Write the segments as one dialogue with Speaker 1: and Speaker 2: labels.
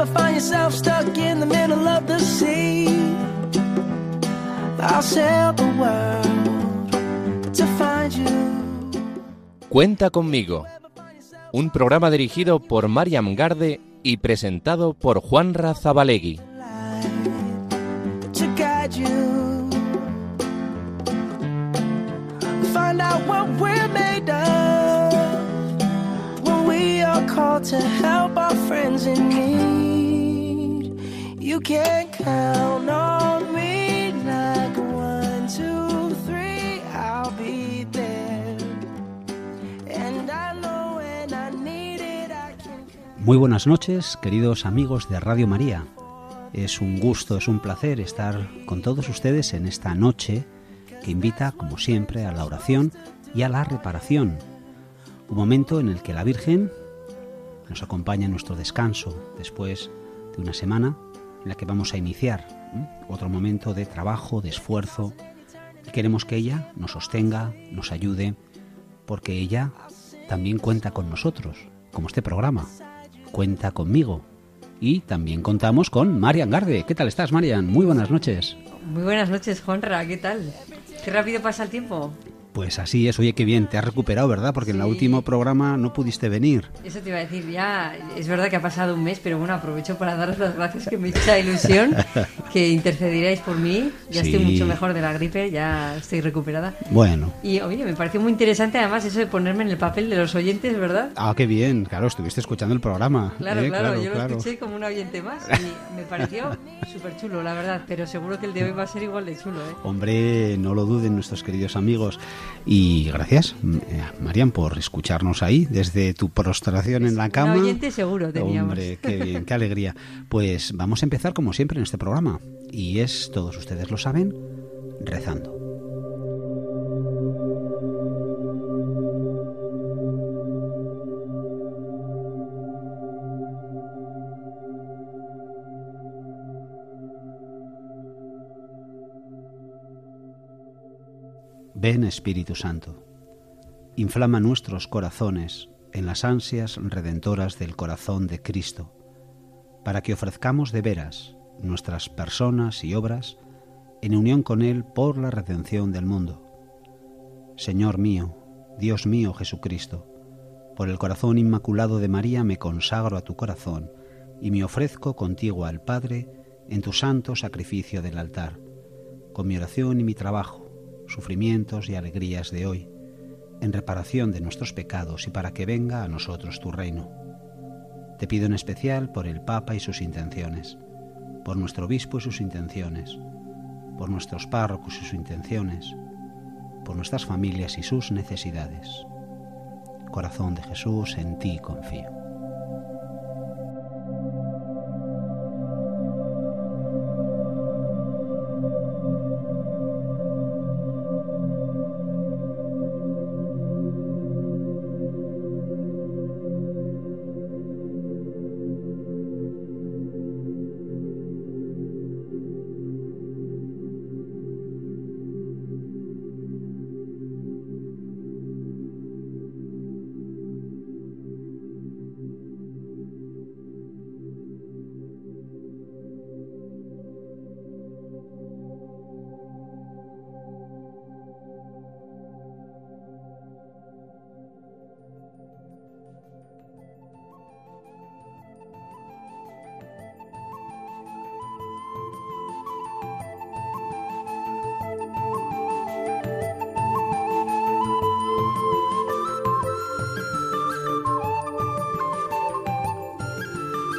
Speaker 1: ever find yourself stuck in the middle of the sea, I'll sail the world to find you.
Speaker 2: Cuenta conmigo. Un programa dirigido por Mariam Garde y presentado por Juan Razabalegui.
Speaker 1: Find out what we're made of when we are called to help our friends in need.
Speaker 3: Muy buenas noches, queridos amigos de Radio María. Es un gusto, es un placer estar con todos ustedes en esta noche que invita, como siempre, a la oración y a la reparación. Un momento en el que la Virgen nos acompaña en nuestro descanso después de una semana en la que vamos a iniciar otro momento de trabajo, de esfuerzo. Y queremos que ella nos sostenga, nos ayude, porque ella también cuenta con nosotros, como este programa. Cuenta conmigo. Y también contamos con Marian Garde. ¿Qué tal estás, Marian? Muy buenas noches.
Speaker 4: Muy buenas noches, Juanra, ¿qué tal? Qué rápido pasa el tiempo.
Speaker 3: Pues así es, oye, qué bien, te has recuperado, ¿verdad? Porque en el
Speaker 4: Sí.
Speaker 3: último programa no pudiste venir.
Speaker 4: Eso te iba a decir, ya es verdad que ha pasado un mes, pero bueno, aprovecho para daros las gracias que me echa ilusión, que intercederíais por mí. Ya
Speaker 3: Sí.
Speaker 4: estoy mucho mejor de la gripe, ya estoy recuperada.
Speaker 3: Bueno,
Speaker 4: Y oye, me pareció muy interesante además eso de ponerme en el papel de los oyentes, ¿verdad?
Speaker 3: ah, qué bien, claro, estuviste escuchando el programa.
Speaker 4: Claro,
Speaker 3: ¿eh?
Speaker 4: claro, yo
Speaker 3: claro.
Speaker 4: lo escuché como un oyente más y me pareció súper chulo, la verdad, pero seguro que el de hoy va a ser igual de chulo, ¿eh?
Speaker 3: Hombre, no lo duden nuestros queridos amigos. Y gracias, mm, eh, Marian, por escucharnos ahí desde tu prostración en la cama.
Speaker 4: Un oyente seguro teníamos.
Speaker 3: Hombre, qué bien, qué alegría. Pues vamos a empezar como siempre en este programa. Y es, todos ustedes lo saben, rezando. Ven Espíritu Santo, inflama nuestros corazones en las ansias redentoras del corazón de Cristo, para que ofrezcamos de veras nuestras personas y obras en unión con Él por la redención del mundo. Señor mío, Dios mío Jesucristo, por el corazón inmaculado de María me consagro a tu corazón y me ofrezco contigo al Padre en tu santo sacrificio del altar, con mi oración y mi trabajo, sufrimientos y alegrías de hoy, en reparación de nuestros pecados y para que venga a nosotros tu reino. Te pido en especial por el Papa y sus intenciones, por nuestro obispo y sus intenciones, por nuestros párrocos y sus intenciones, por nuestras familias y sus necesidades. Corazón de Jesús, en ti confío.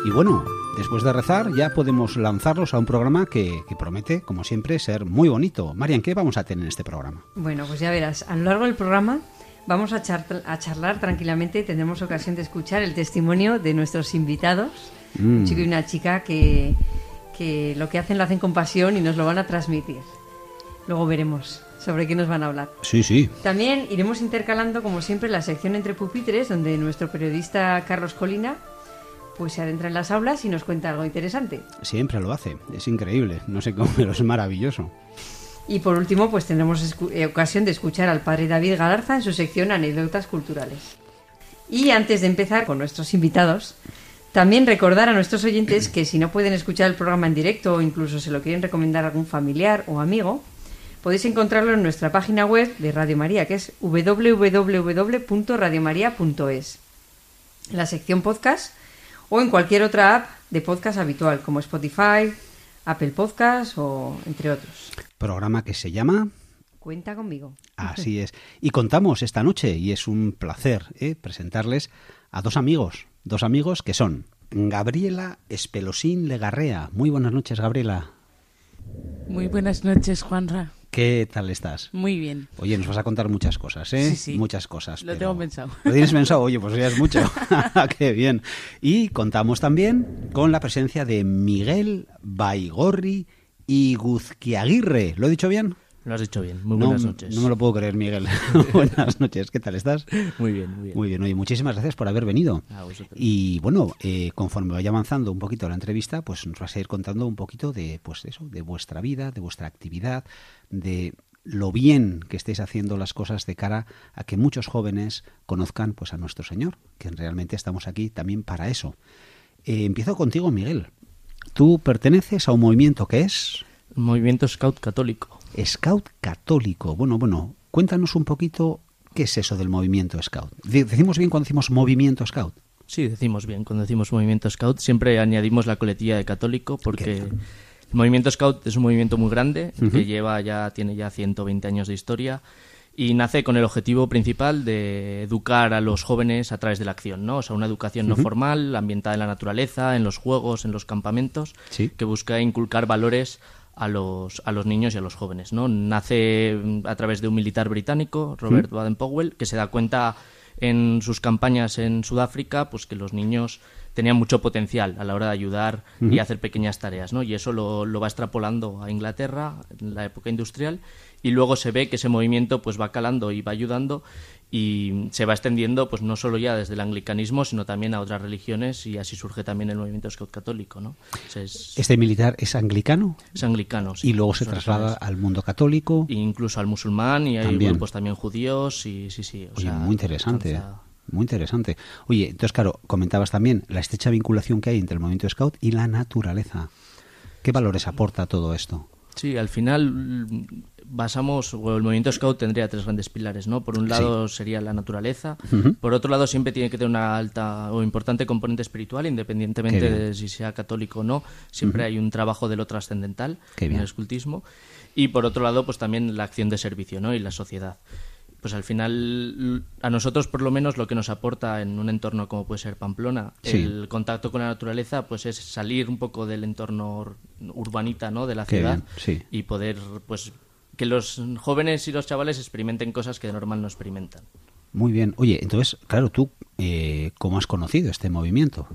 Speaker 3: Y bueno, después de rezar ya podemos lanzarlos a un programa que, que promete, como siempre, ser muy bonito. Marian, ¿qué vamos a tener en este programa?
Speaker 4: Bueno, pues ya verás, a lo largo del programa vamos a, char- a charlar tranquilamente y tendremos ocasión de escuchar el testimonio de nuestros invitados, un chico y una chica que, que lo que hacen lo hacen con pasión y nos lo van a transmitir. Luego veremos sobre qué nos van a hablar.
Speaker 3: Sí, sí.
Speaker 4: También iremos intercalando, como siempre, la sección entre pupitres, donde nuestro periodista Carlos Colina pues se adentra en las aulas y nos cuenta algo interesante.
Speaker 3: Siempre lo hace. Es increíble. No sé cómo, pero es maravilloso.
Speaker 4: Y por último, pues tendremos eh, ocasión de escuchar al padre David Galarza en su sección Anécdotas Culturales. Y antes de empezar con nuestros invitados, También recordar a nuestros oyentes que si no pueden escuchar el programa en directo o incluso se lo quieren recomendar a algún familiar o amigo, podéis encontrarlo en nuestra página web de Radio María, que es www.radiomaria.es, la sección podcast o en cualquier otra app de podcast habitual, como Spotify, Apple Podcast o entre otros.
Speaker 3: Programa que se llama
Speaker 4: Cuenta conmigo.
Speaker 3: Así es. Y contamos esta noche, y es un placer ¿eh? presentarles a dos amigos, dos amigos que son Gabriela Espelosín Legarrea. Muy buenas noches, Gabriela.
Speaker 5: Muy buenas noches, Juanra.
Speaker 3: ¿Qué tal estás?
Speaker 5: Muy bien.
Speaker 3: Oye, nos vas a contar muchas cosas, ¿eh?
Speaker 5: Sí, sí.
Speaker 3: Muchas cosas.
Speaker 5: Lo tengo pensado.
Speaker 3: ¿Lo tienes pensado? Oye, pues ya es mucho. Qué bien. Y contamos también con la presencia de Miguel Baigorri y Guzquiaguirre. ¿Lo he dicho bien?
Speaker 6: Lo has dicho bien. Muy
Speaker 3: No,
Speaker 6: buenas noches.
Speaker 3: No me lo puedo creer, Miguel. buenas noches. ¿Qué tal estás?
Speaker 6: Muy bien, muy bien.
Speaker 3: Muy bien, oye, muchísimas gracias por haber venido.
Speaker 6: A vosotros.
Speaker 3: Y bueno, eh, conforme vaya avanzando un poquito la entrevista, pues nos vas a ir contando un poquito de, pues eso, de vuestra vida, de vuestra actividad, de lo bien que estéis haciendo las cosas de cara a que muchos jóvenes conozcan pues a nuestro Señor, que realmente estamos aquí también para eso. Eh, empiezo contigo, Miguel. Tú perteneces a un movimiento que es
Speaker 6: Movimiento Scout Católico.
Speaker 3: Scout Católico. Bueno, bueno, cuéntanos un poquito qué es eso del movimiento Scout. De- Decimos bien cuando decimos movimiento Scout.
Speaker 6: Sí, decimos bien. Cuando decimos Movimiento Scout siempre añadimos la coletilla de católico porque el Movimiento Scout es un movimiento muy grande que lleva ya tiene ya 120 años de historia y nace con el objetivo principal de educar a los jóvenes a través de la acción, ¿no? O sea, una educación no formal, ambientada en la naturaleza, en los juegos, en los campamentos,
Speaker 3: Sí.
Speaker 6: que busca inculcar valores a los, a los niños y a los jóvenes. ¿no? Nace mm, a través de un militar británico, Robert Baden-Powell, que se da cuenta en sus campañas en Sudáfrica pues que los niños tenían mucho potencial a la hora de ayudar y hacer pequeñas tareas. ¿no? Y eso lo, lo va extrapolando a Inglaterra en la época industrial y luego se ve que ese movimiento pues va calando y va ayudando y se va extendiendo pues no solo ya desde el anglicanismo sino también a otras religiones y así surge también el movimiento scout católico ¿no? O sea, es,
Speaker 3: Este militar es anglicano
Speaker 6: es anglicano sí.
Speaker 3: y luego se traslada al mundo católico.
Speaker 6: E incluso al musulmán y hay
Speaker 3: También.
Speaker 6: grupos también judíos y sí sí o
Speaker 3: Oye,
Speaker 6: sea,
Speaker 3: muy interesante.
Speaker 6: alcanza-
Speaker 3: Muy interesante. Oye, entonces, claro, comentabas también la estrecha vinculación que hay entre el movimiento Scout y la naturaleza. ¿Qué valores aporta todo esto?
Speaker 6: Sí, al final basamos, o el movimiento scout tendría tres grandes pilares, ¿no? Por un lado sería la naturaleza, por otro lado siempre tiene que tener una alta o importante componente espiritual, independientemente de si sea católico o no, siempre hay un trabajo de lo trascendental en el escultismo, y por otro lado pues también la acción de servicio, ¿no? Y la sociedad. Pues al final, a nosotros por lo menos lo que nos aporta en un entorno como puede ser Pamplona,
Speaker 3: Sí.
Speaker 6: el contacto con la naturaleza, pues es salir un poco del entorno ur- urbanita, ¿no? De la
Speaker 3: Qué
Speaker 6: ciudad
Speaker 3: sí.
Speaker 6: y poder, pues, que los jóvenes y los chavales experimenten cosas que de normal no experimentan.
Speaker 3: Muy bien. Oye, entonces, claro, tú, eh, ¿cómo has conocido este movimiento?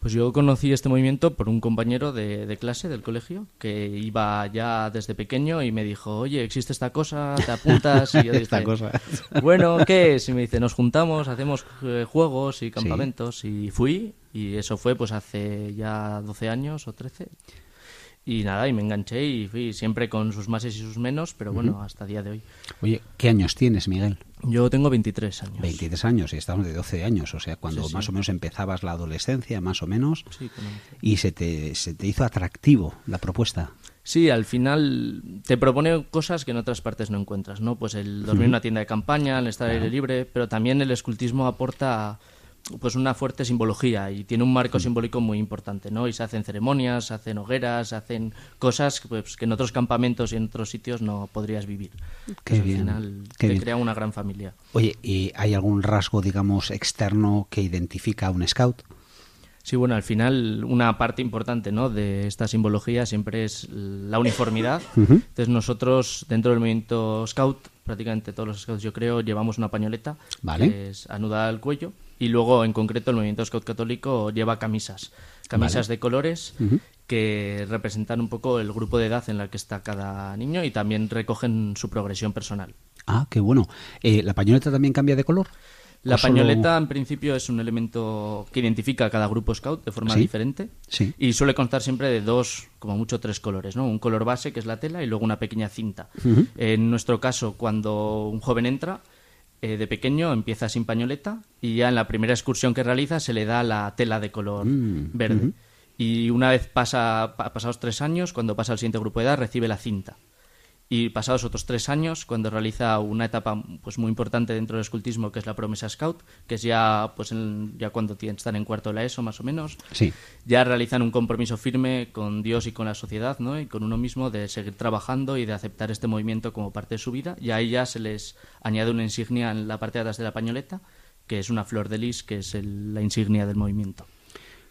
Speaker 6: Pues yo conocí este movimiento por un compañero de, de clase del colegio que iba ya desde pequeño y me dijo, oye, existe esta cosa, te apuntas y yo dije,
Speaker 3: Esta cosa.
Speaker 6: bueno, ¿qué es? Y me dice, nos juntamos, hacemos eh, juegos y campamentos y fui y eso fue pues hace ya 12 años o 13 y nada, y me enganché y fui siempre con sus máses y sus menos, pero bueno, hasta el día de hoy.
Speaker 3: Oye, ¿qué años tienes, Miguel?
Speaker 6: Yo tengo 23 años.
Speaker 3: 23 años y estamos de 12 años, o sea, cuando
Speaker 6: Sí, sí.
Speaker 3: más o menos empezabas la adolescencia, más o menos,
Speaker 6: Sí, con 11.
Speaker 3: y se te, se te hizo atractivo la propuesta.
Speaker 6: Sí, al final te propone cosas que en otras partes no encuentras, ¿no? Pues el dormir en una tienda de campaña, el estar al aire libre, pero también el escultismo aporta pues una fuerte simbología y tiene un marco simbólico muy importante, ¿no? Y se hacen ceremonias, se hacen hogueras, se hacen cosas pues, que en otros campamentos y en otros sitios no podrías vivir.
Speaker 3: Qué
Speaker 6: Pues
Speaker 3: bien,
Speaker 6: Al final
Speaker 3: qué
Speaker 6: te
Speaker 3: bien.
Speaker 6: crea una gran familia.
Speaker 3: Oye, ¿y hay algún rasgo, digamos, externo que identifica a un scout?
Speaker 6: Sí, bueno, al final una parte importante ¿no? de esta simbología siempre es la uniformidad. Entonces nosotros dentro del movimiento Scout, prácticamente todos los Scouts yo creo, llevamos una pañoleta
Speaker 3: Vale.
Speaker 6: que es anudada al cuello y luego en concreto el movimiento Scout católico lleva camisas, camisas de colores que representan un poco el grupo de edad en la que está cada niño y también recogen su progresión personal.
Speaker 3: Ah, qué bueno. Eh, ¿La pañoleta también cambia de color?
Speaker 6: La
Speaker 3: ¿O solo-
Speaker 6: pañoleta, en principio, es un elemento que identifica a cada grupo scout de forma
Speaker 3: Sí.
Speaker 6: diferente.
Speaker 3: Sí.
Speaker 6: Y suele constar siempre de dos, como mucho tres colores, ¿no? Un color base, que es la tela, y luego una pequeña cinta. En nuestro caso, cuando un joven entra, eh, de pequeño empieza sin pañoleta y ya en la primera excursión que realiza se le da la tela de color
Speaker 3: Mm,
Speaker 6: verde. Y una vez pasa, pa- pasados tres años, cuando pasa al siguiente grupo de edad, recibe la cinta. Y pasados otros tres años, cuando realiza una etapa pues muy importante dentro del escultismo, que es la promesa scout, que es ya pues en- ya cuando tienen, están en cuarto de la ESO más o menos,
Speaker 3: Sí.
Speaker 6: ya realizan un compromiso firme con Dios y con la sociedad, ¿no? Y con uno mismo de seguir trabajando y de aceptar este movimiento como parte de su vida. Y ahí ya se les añade una insignia en la parte de atrás de la pañoleta, que es una flor de lis, que es el- la insignia del movimiento.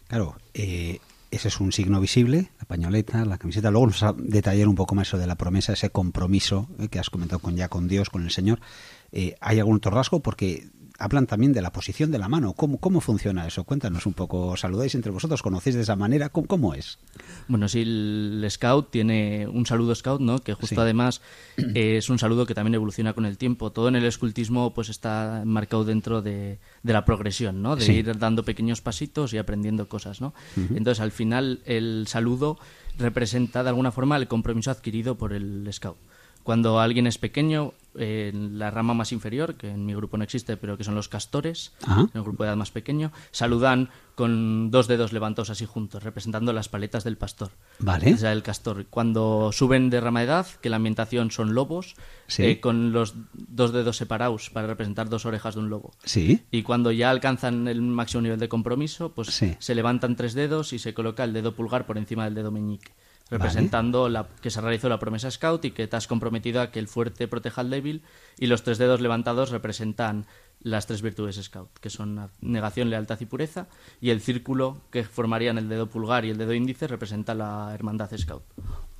Speaker 3: Claro, eh, ese es un signo visible, la pañoleta, la camiseta. Luego nos a detallar un poco más eso de la promesa, ese compromiso eh, que has comentado con ya con Dios, con el Señor. Eh, ¿Hay algún otro rasgo? Porque hablan también de la posición de la mano. ¿Cómo, cómo funciona eso? Cuéntanos un poco. ¿Os ¿Saludáis entre vosotros? ¿Conocéis de esa manera? ¿Cómo, cómo es?
Speaker 6: Bueno, sí, el scout tiene un saludo scout, ¿no? Que justo
Speaker 3: Sí.
Speaker 6: además es un saludo que también evoluciona con el tiempo. Todo en el escultismo pues está marcado dentro de, de la progresión, ¿no? De
Speaker 3: Sí.
Speaker 6: ir dando pequeños pasitos y aprendiendo cosas, ¿no? Entonces, al final, el saludo representa de alguna forma el compromiso adquirido por el scout. Cuando alguien es pequeño, en la rama más inferior, que en mi grupo no existe, pero que son los castores,
Speaker 3: Ajá.
Speaker 6: en el grupo de edad más pequeño, saludan con dos dedos levantados así juntos, representando las paletas del pastor.
Speaker 3: Vale.
Speaker 6: O sea, el castor. Cuando suben de rama de edad, que la ambientación son lobos,
Speaker 3: Sí.
Speaker 6: eh, con los dos dedos separados para representar dos orejas de un lobo.
Speaker 3: Sí.
Speaker 6: Y cuando ya alcanzan el máximo nivel de compromiso, pues
Speaker 3: Sí.
Speaker 6: se levantan tres dedos y se coloca el dedo pulgar por encima del dedo meñique, representando la, que se realizó la promesa scout y que te has comprometido a que el fuerte proteja al débil. Y los tres dedos levantados representan las tres virtudes scout, que son negación, lealtad y pureza. Y el círculo que formarían el dedo pulgar y el dedo índice representa la hermandad scout.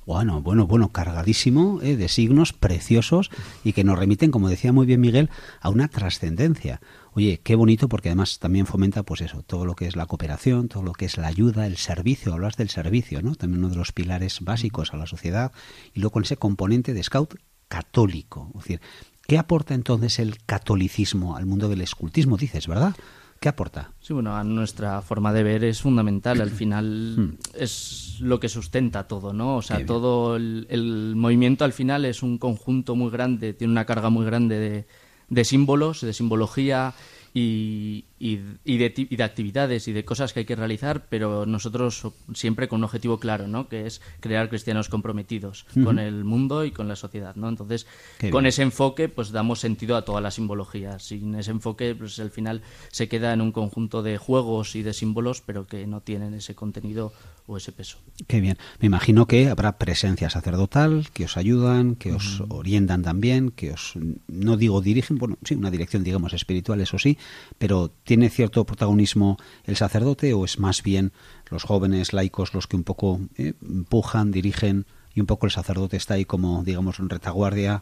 Speaker 3: Bueno, bueno, bueno, cargadísimo eh, de signos preciosos y que nos remiten, como decía muy bien Miguel, a una trascendencia. Oye, qué bonito porque además también fomenta, pues eso, todo lo que es la cooperación, todo lo que es la ayuda, el servicio. Hablas del servicio, ¿no? También uno de los pilares básicos a la sociedad y luego con ese componente de scout católico. Es decir, ¿qué aporta entonces el catolicismo al mundo del escultismo? Dices, ¿verdad? ¿Qué aporta?
Speaker 6: Sí, bueno, a nuestra forma de ver es fundamental. Al final es lo que sustenta todo, ¿no? O sea, todo el, el movimiento al final es un conjunto muy grande, tiene una carga muy grande de, de símbolos, de simbología y, y- y de, y de actividades y de cosas que hay que realizar, pero nosotros siempre con un objetivo claro, ¿no? Que es crear cristianos comprometidos con el mundo y con la sociedad, ¿no? Entonces,
Speaker 3: Qué
Speaker 6: con
Speaker 3: bien.
Speaker 6: ese enfoque, pues damos sentido a toda la simbología. Sin ese enfoque, pues al final se queda en un conjunto de juegos y de símbolos, pero que no tienen ese contenido o ese peso.
Speaker 3: Qué bien. Me imagino que habrá presencia sacerdotal, que os ayudan, que os orientan también, que os, no digo dirigen, bueno, sí, una dirección, digamos, espiritual, eso sí, pero ¿tiene cierto protagonismo el sacerdote o es más bien los jóvenes laicos los que un poco eh, empujan, dirigen y un poco el sacerdote está ahí como, digamos, en retaguardia?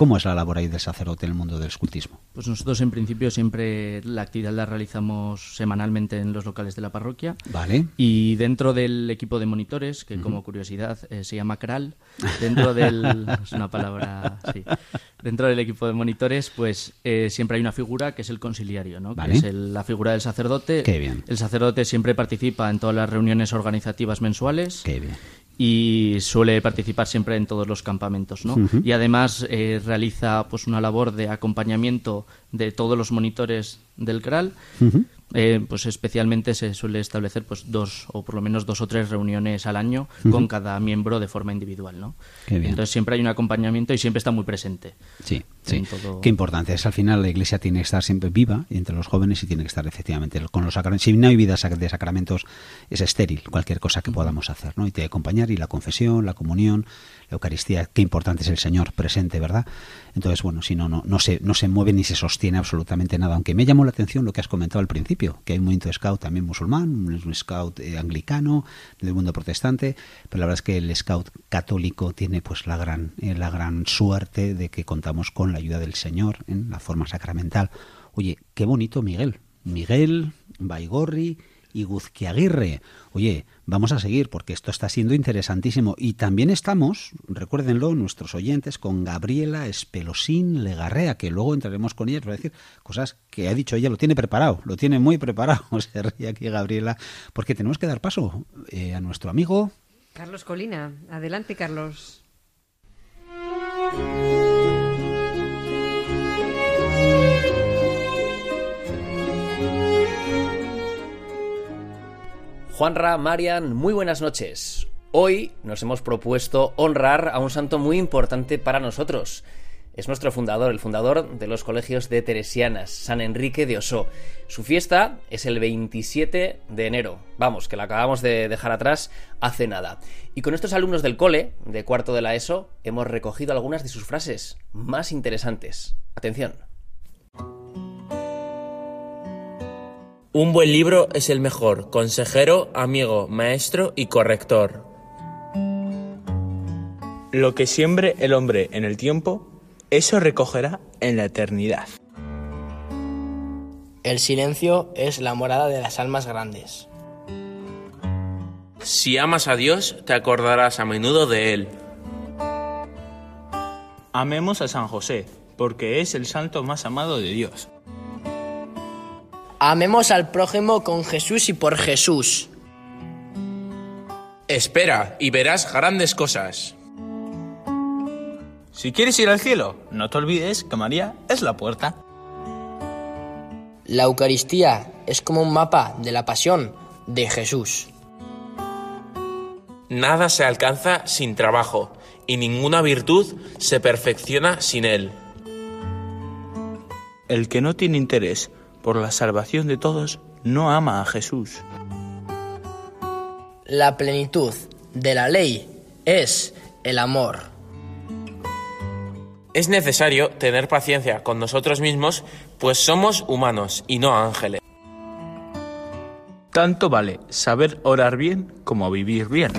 Speaker 3: ¿Cómo es la labor ahí del sacerdote en el mundo del escultismo?
Speaker 6: Pues nosotros en principio siempre la actividad la realizamos semanalmente en los locales de la parroquia.
Speaker 3: Vale.
Speaker 6: Y dentro del equipo de monitores, que como curiosidad eh, se llama CRAL, dentro del. es una palabra. Sí. Dentro del equipo de monitores, pues eh, siempre hay una figura que es el conciliario, ¿no?
Speaker 3: Vale.
Speaker 6: Que es el- la figura del sacerdote.
Speaker 3: Qué bien.
Speaker 6: El sacerdote siempre participa en todas las reuniones organizativas mensuales
Speaker 3: Qué bien.
Speaker 6: Y suele participar siempre en todos los campamentos, ¿no? Y además eh, realiza pues una labor de acompañamiento de todos los monitores del CRAL. Eh, pues especialmente se suele establecer pues dos o por lo menos dos o tres reuniones al año con cada miembro de forma individual, ¿no? Entonces siempre hay un acompañamiento y siempre está muy presente.
Speaker 3: Sí, sí.
Speaker 6: Todo-
Speaker 3: Qué importante es. Al final la iglesia tiene que estar siempre viva entre los jóvenes y tiene que estar efectivamente con los sacramentos. Si no hay vida de sacramentos, es estéril cualquier cosa que podamos hacer, ¿no? Y que acompañar y la confesión, la comunión, la Eucaristía. Qué importante es el Señor presente, ¿verdad? Entonces, bueno, si no, no, no se, no se mueve ni se sostiene absolutamente nada. Aunque me llamó la atención lo que has comentado al principio, que hay un movimiento scout también musulmán, un scout eh, anglicano, del mundo protestante, pero la verdad es que el scout católico tiene pues la gran, eh, la gran suerte de que contamos con la ayuda del Señor en la forma sacramental. Oye, qué bonito Miguel. Miguel, Baigorri y Guzquiaguirre. Oye, vamos a seguir porque esto está siendo interesantísimo. Y también estamos, recuérdenlo, nuestros oyentes, con Gabriela Espelosín Legarrea, que luego entraremos con ella para decir cosas que ha dicho ella, lo tiene preparado, lo tiene muy preparado. Se ríe aquí Gabriela, porque tenemos que dar paso eh, a nuestro amigo.
Speaker 4: Carlos Colina, adelante Carlos.
Speaker 7: Juanra, Marian, muy buenas noches. Hoy nos hemos propuesto honrar a un santo muy importante para nosotros. Es nuestro fundador, el fundador de los colegios de Teresianas, San Enrique de Osó. Su fiesta es el 27 de enero. Vamos, que la acabamos de dejar atrás hace nada. Y con estos alumnos del cole, de cuarto de la ESO, hemos recogido algunas de sus frases más interesantes. Atención.
Speaker 8: Un buen libro es el mejor consejero, amigo, maestro y corrector.
Speaker 9: Lo que siembre el hombre en el tiempo, eso recogerá en la eternidad.
Speaker 10: El silencio es la morada de las almas grandes.
Speaker 8: Si amas a Dios, te acordarás a menudo de Él.
Speaker 9: Amemos a San José, porque es el santo más amado de Dios.
Speaker 10: Amemos al prójimo con Jesús y por Jesús.
Speaker 8: Espera y verás grandes cosas.
Speaker 9: Si quieres ir al cielo, no te olvides que María es la puerta.
Speaker 10: La Eucaristía es como un mapa de la pasión de Jesús.
Speaker 8: Nada se alcanza sin trabajo y ninguna virtud se perfecciona sin él.
Speaker 9: El que no tiene interés por la salvación de todos no ama a Jesús.
Speaker 10: La plenitud de la ley es el amor.
Speaker 8: Es necesario tener paciencia con nosotros mismos, pues somos humanos y no ángeles.
Speaker 9: Tanto vale saber orar bien como vivir bien.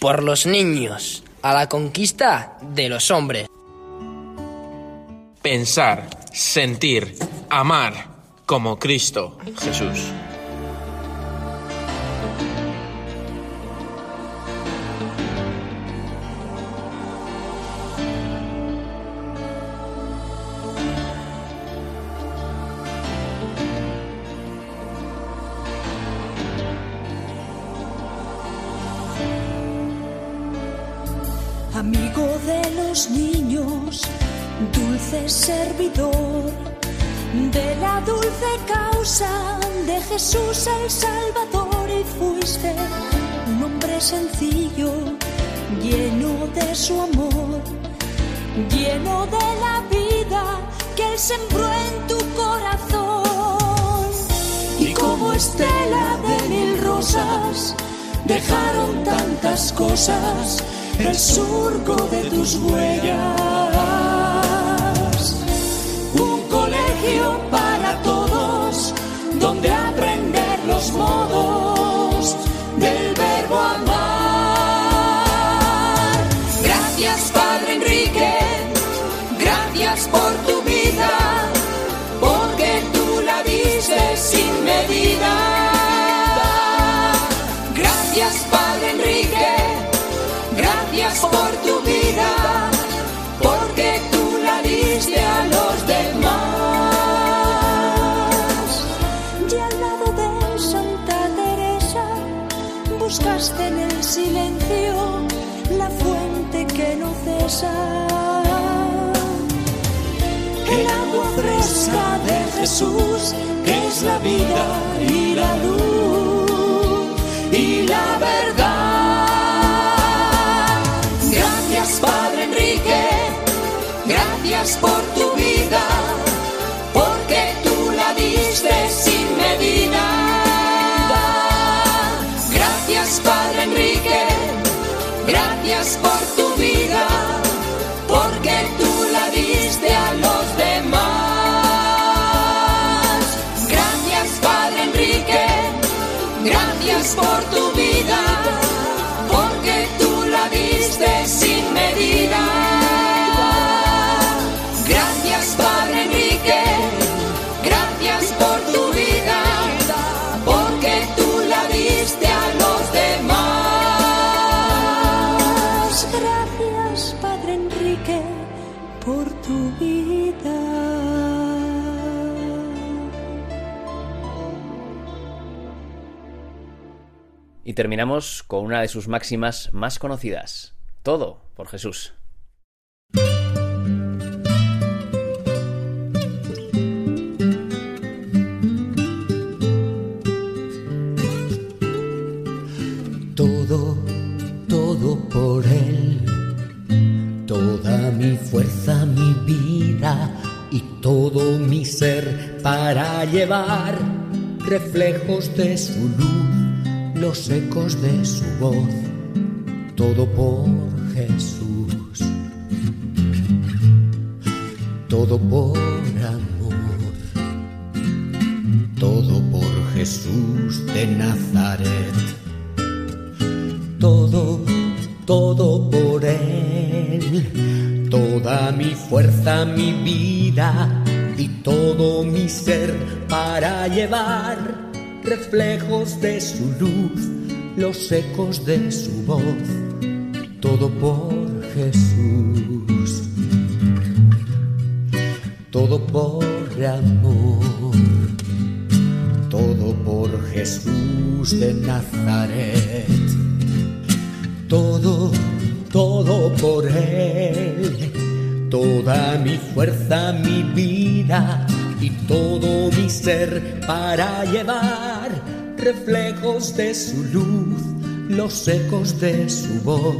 Speaker 10: Por los niños, a la conquista de los hombres.
Speaker 8: Pensar, sentir, amar como Cristo Jesús.
Speaker 11: Amigo de los niños, dulce servidor de la dulce causa de Jesús el Salvador y fuiste un hombre sencillo, lleno de su amor, lleno de la vida que él sembró en tu corazón. Y como estela de mil rosas, dejaron tantas cosas el surco de tus huellas. Donde aprender los modos en el silencio la fuente que no cesa. El agua fresca de Jesús, que es la vida y la luz y la verdad. Gracias, Padre Enrique, gracias por tu vida, porque tú la diste sin medida. Gracias por tu vida, porque tú la diste a los demás. Gracias, Padre Enrique, gracias por tu Y terminamos con una de sus máximas más conocidas. Todo por Jesús. Todo, todo por Él, toda mi fuerza, mi vida
Speaker 7: y todo
Speaker 12: mi ser para llevar reflejos de su luz los ecos de su voz, todo por Jesús, todo por amor, todo por Jesús de Nazaret, todo, todo por Él, toda mi fuerza, mi vida y todo mi ser para llevar reflejos de su luz, los ecos de su voz, todo por Jesús, todo por amor, todo por Jesús de Nazaret, todo, todo por Él toda mi fuerza, mi vida todo mi ser para llevar reflejos de su luz, los ecos de su voz,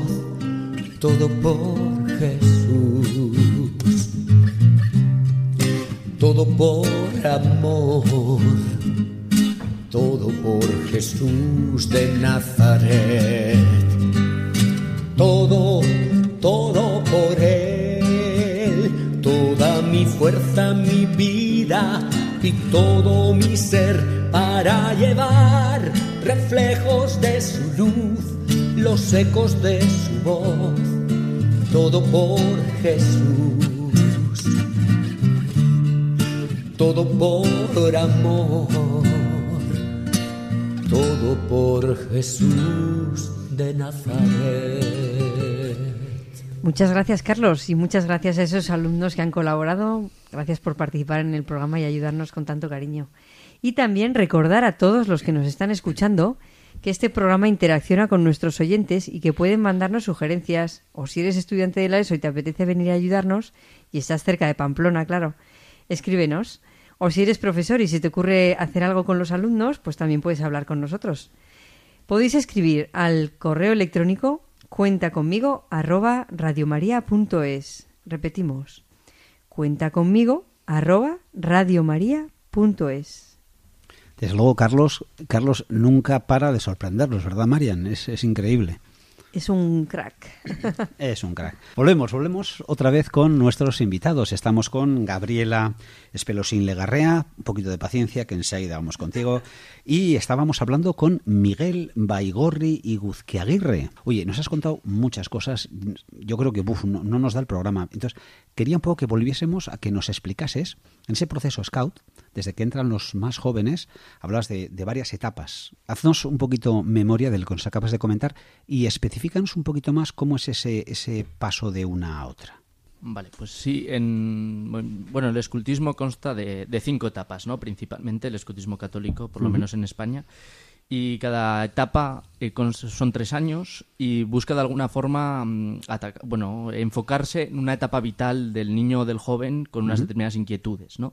Speaker 12: todo por Jesús, todo por amor, todo por Jesús de Nazaret, todo, todo por Él toda mi fuerza, mi vida y todo mi ser para llevar reflejos de su luz, los ecos de su voz, todo por Jesús, todo por amor, todo por Jesús de Nazaret.
Speaker 4: Muchas gracias, Carlos, y muchas gracias a esos alumnos que han colaborado. Gracias por participar en el programa y ayudarnos con tanto cariño. Y también recordar a todos los que nos están escuchando que este programa interacciona con nuestros oyentes y que pueden mandarnos sugerencias, o si eres estudiante de la ESO y te apetece venir a ayudarnos, y estás cerca de Pamplona, claro, escríbenos. O si eres profesor y se te ocurre hacer algo con los alumnos, pues también puedes hablar con nosotros. Podéis escribir al correo electrónico cuenta conmigo arroba radiomaria.es. Repetimos, cuenta conmigo arroba radiomaria.es.
Speaker 3: Desde luego, Carlos, Carlos nunca para de sorprendernos, ¿verdad, Marian? Es, es increíble.
Speaker 4: Es un crack.
Speaker 3: Es un crack. Volvemos, volvemos otra vez con nuestros invitados. Estamos con Gabriela Espelosín Legarrea, un poquito de paciencia, que enseguida vamos contigo. Y estábamos hablando con Miguel Baigorri y Guzquiaguirre. Oye, nos has contado muchas cosas. Yo creo que no, no nos da el programa. Entonces, quería un poco que volviésemos a que nos explicases en ese proceso Scout desde que entran los más jóvenes, hablas de, de, varias etapas. Haznos un poquito memoria del que nos acabas de comentar y especifícanos un poquito más cómo es ese, ese paso de una a otra.
Speaker 6: Vale, pues sí, en, bueno, el escultismo consta de, de cinco etapas, ¿no? Principalmente el escultismo católico, por lo uh -huh. menos en España. Y cada etapa eh, con, son tres años y busca de alguna forma um, bueno, enfocarse en una etapa vital del niño o del joven con unas uh -huh. determinadas inquietudes, ¿no?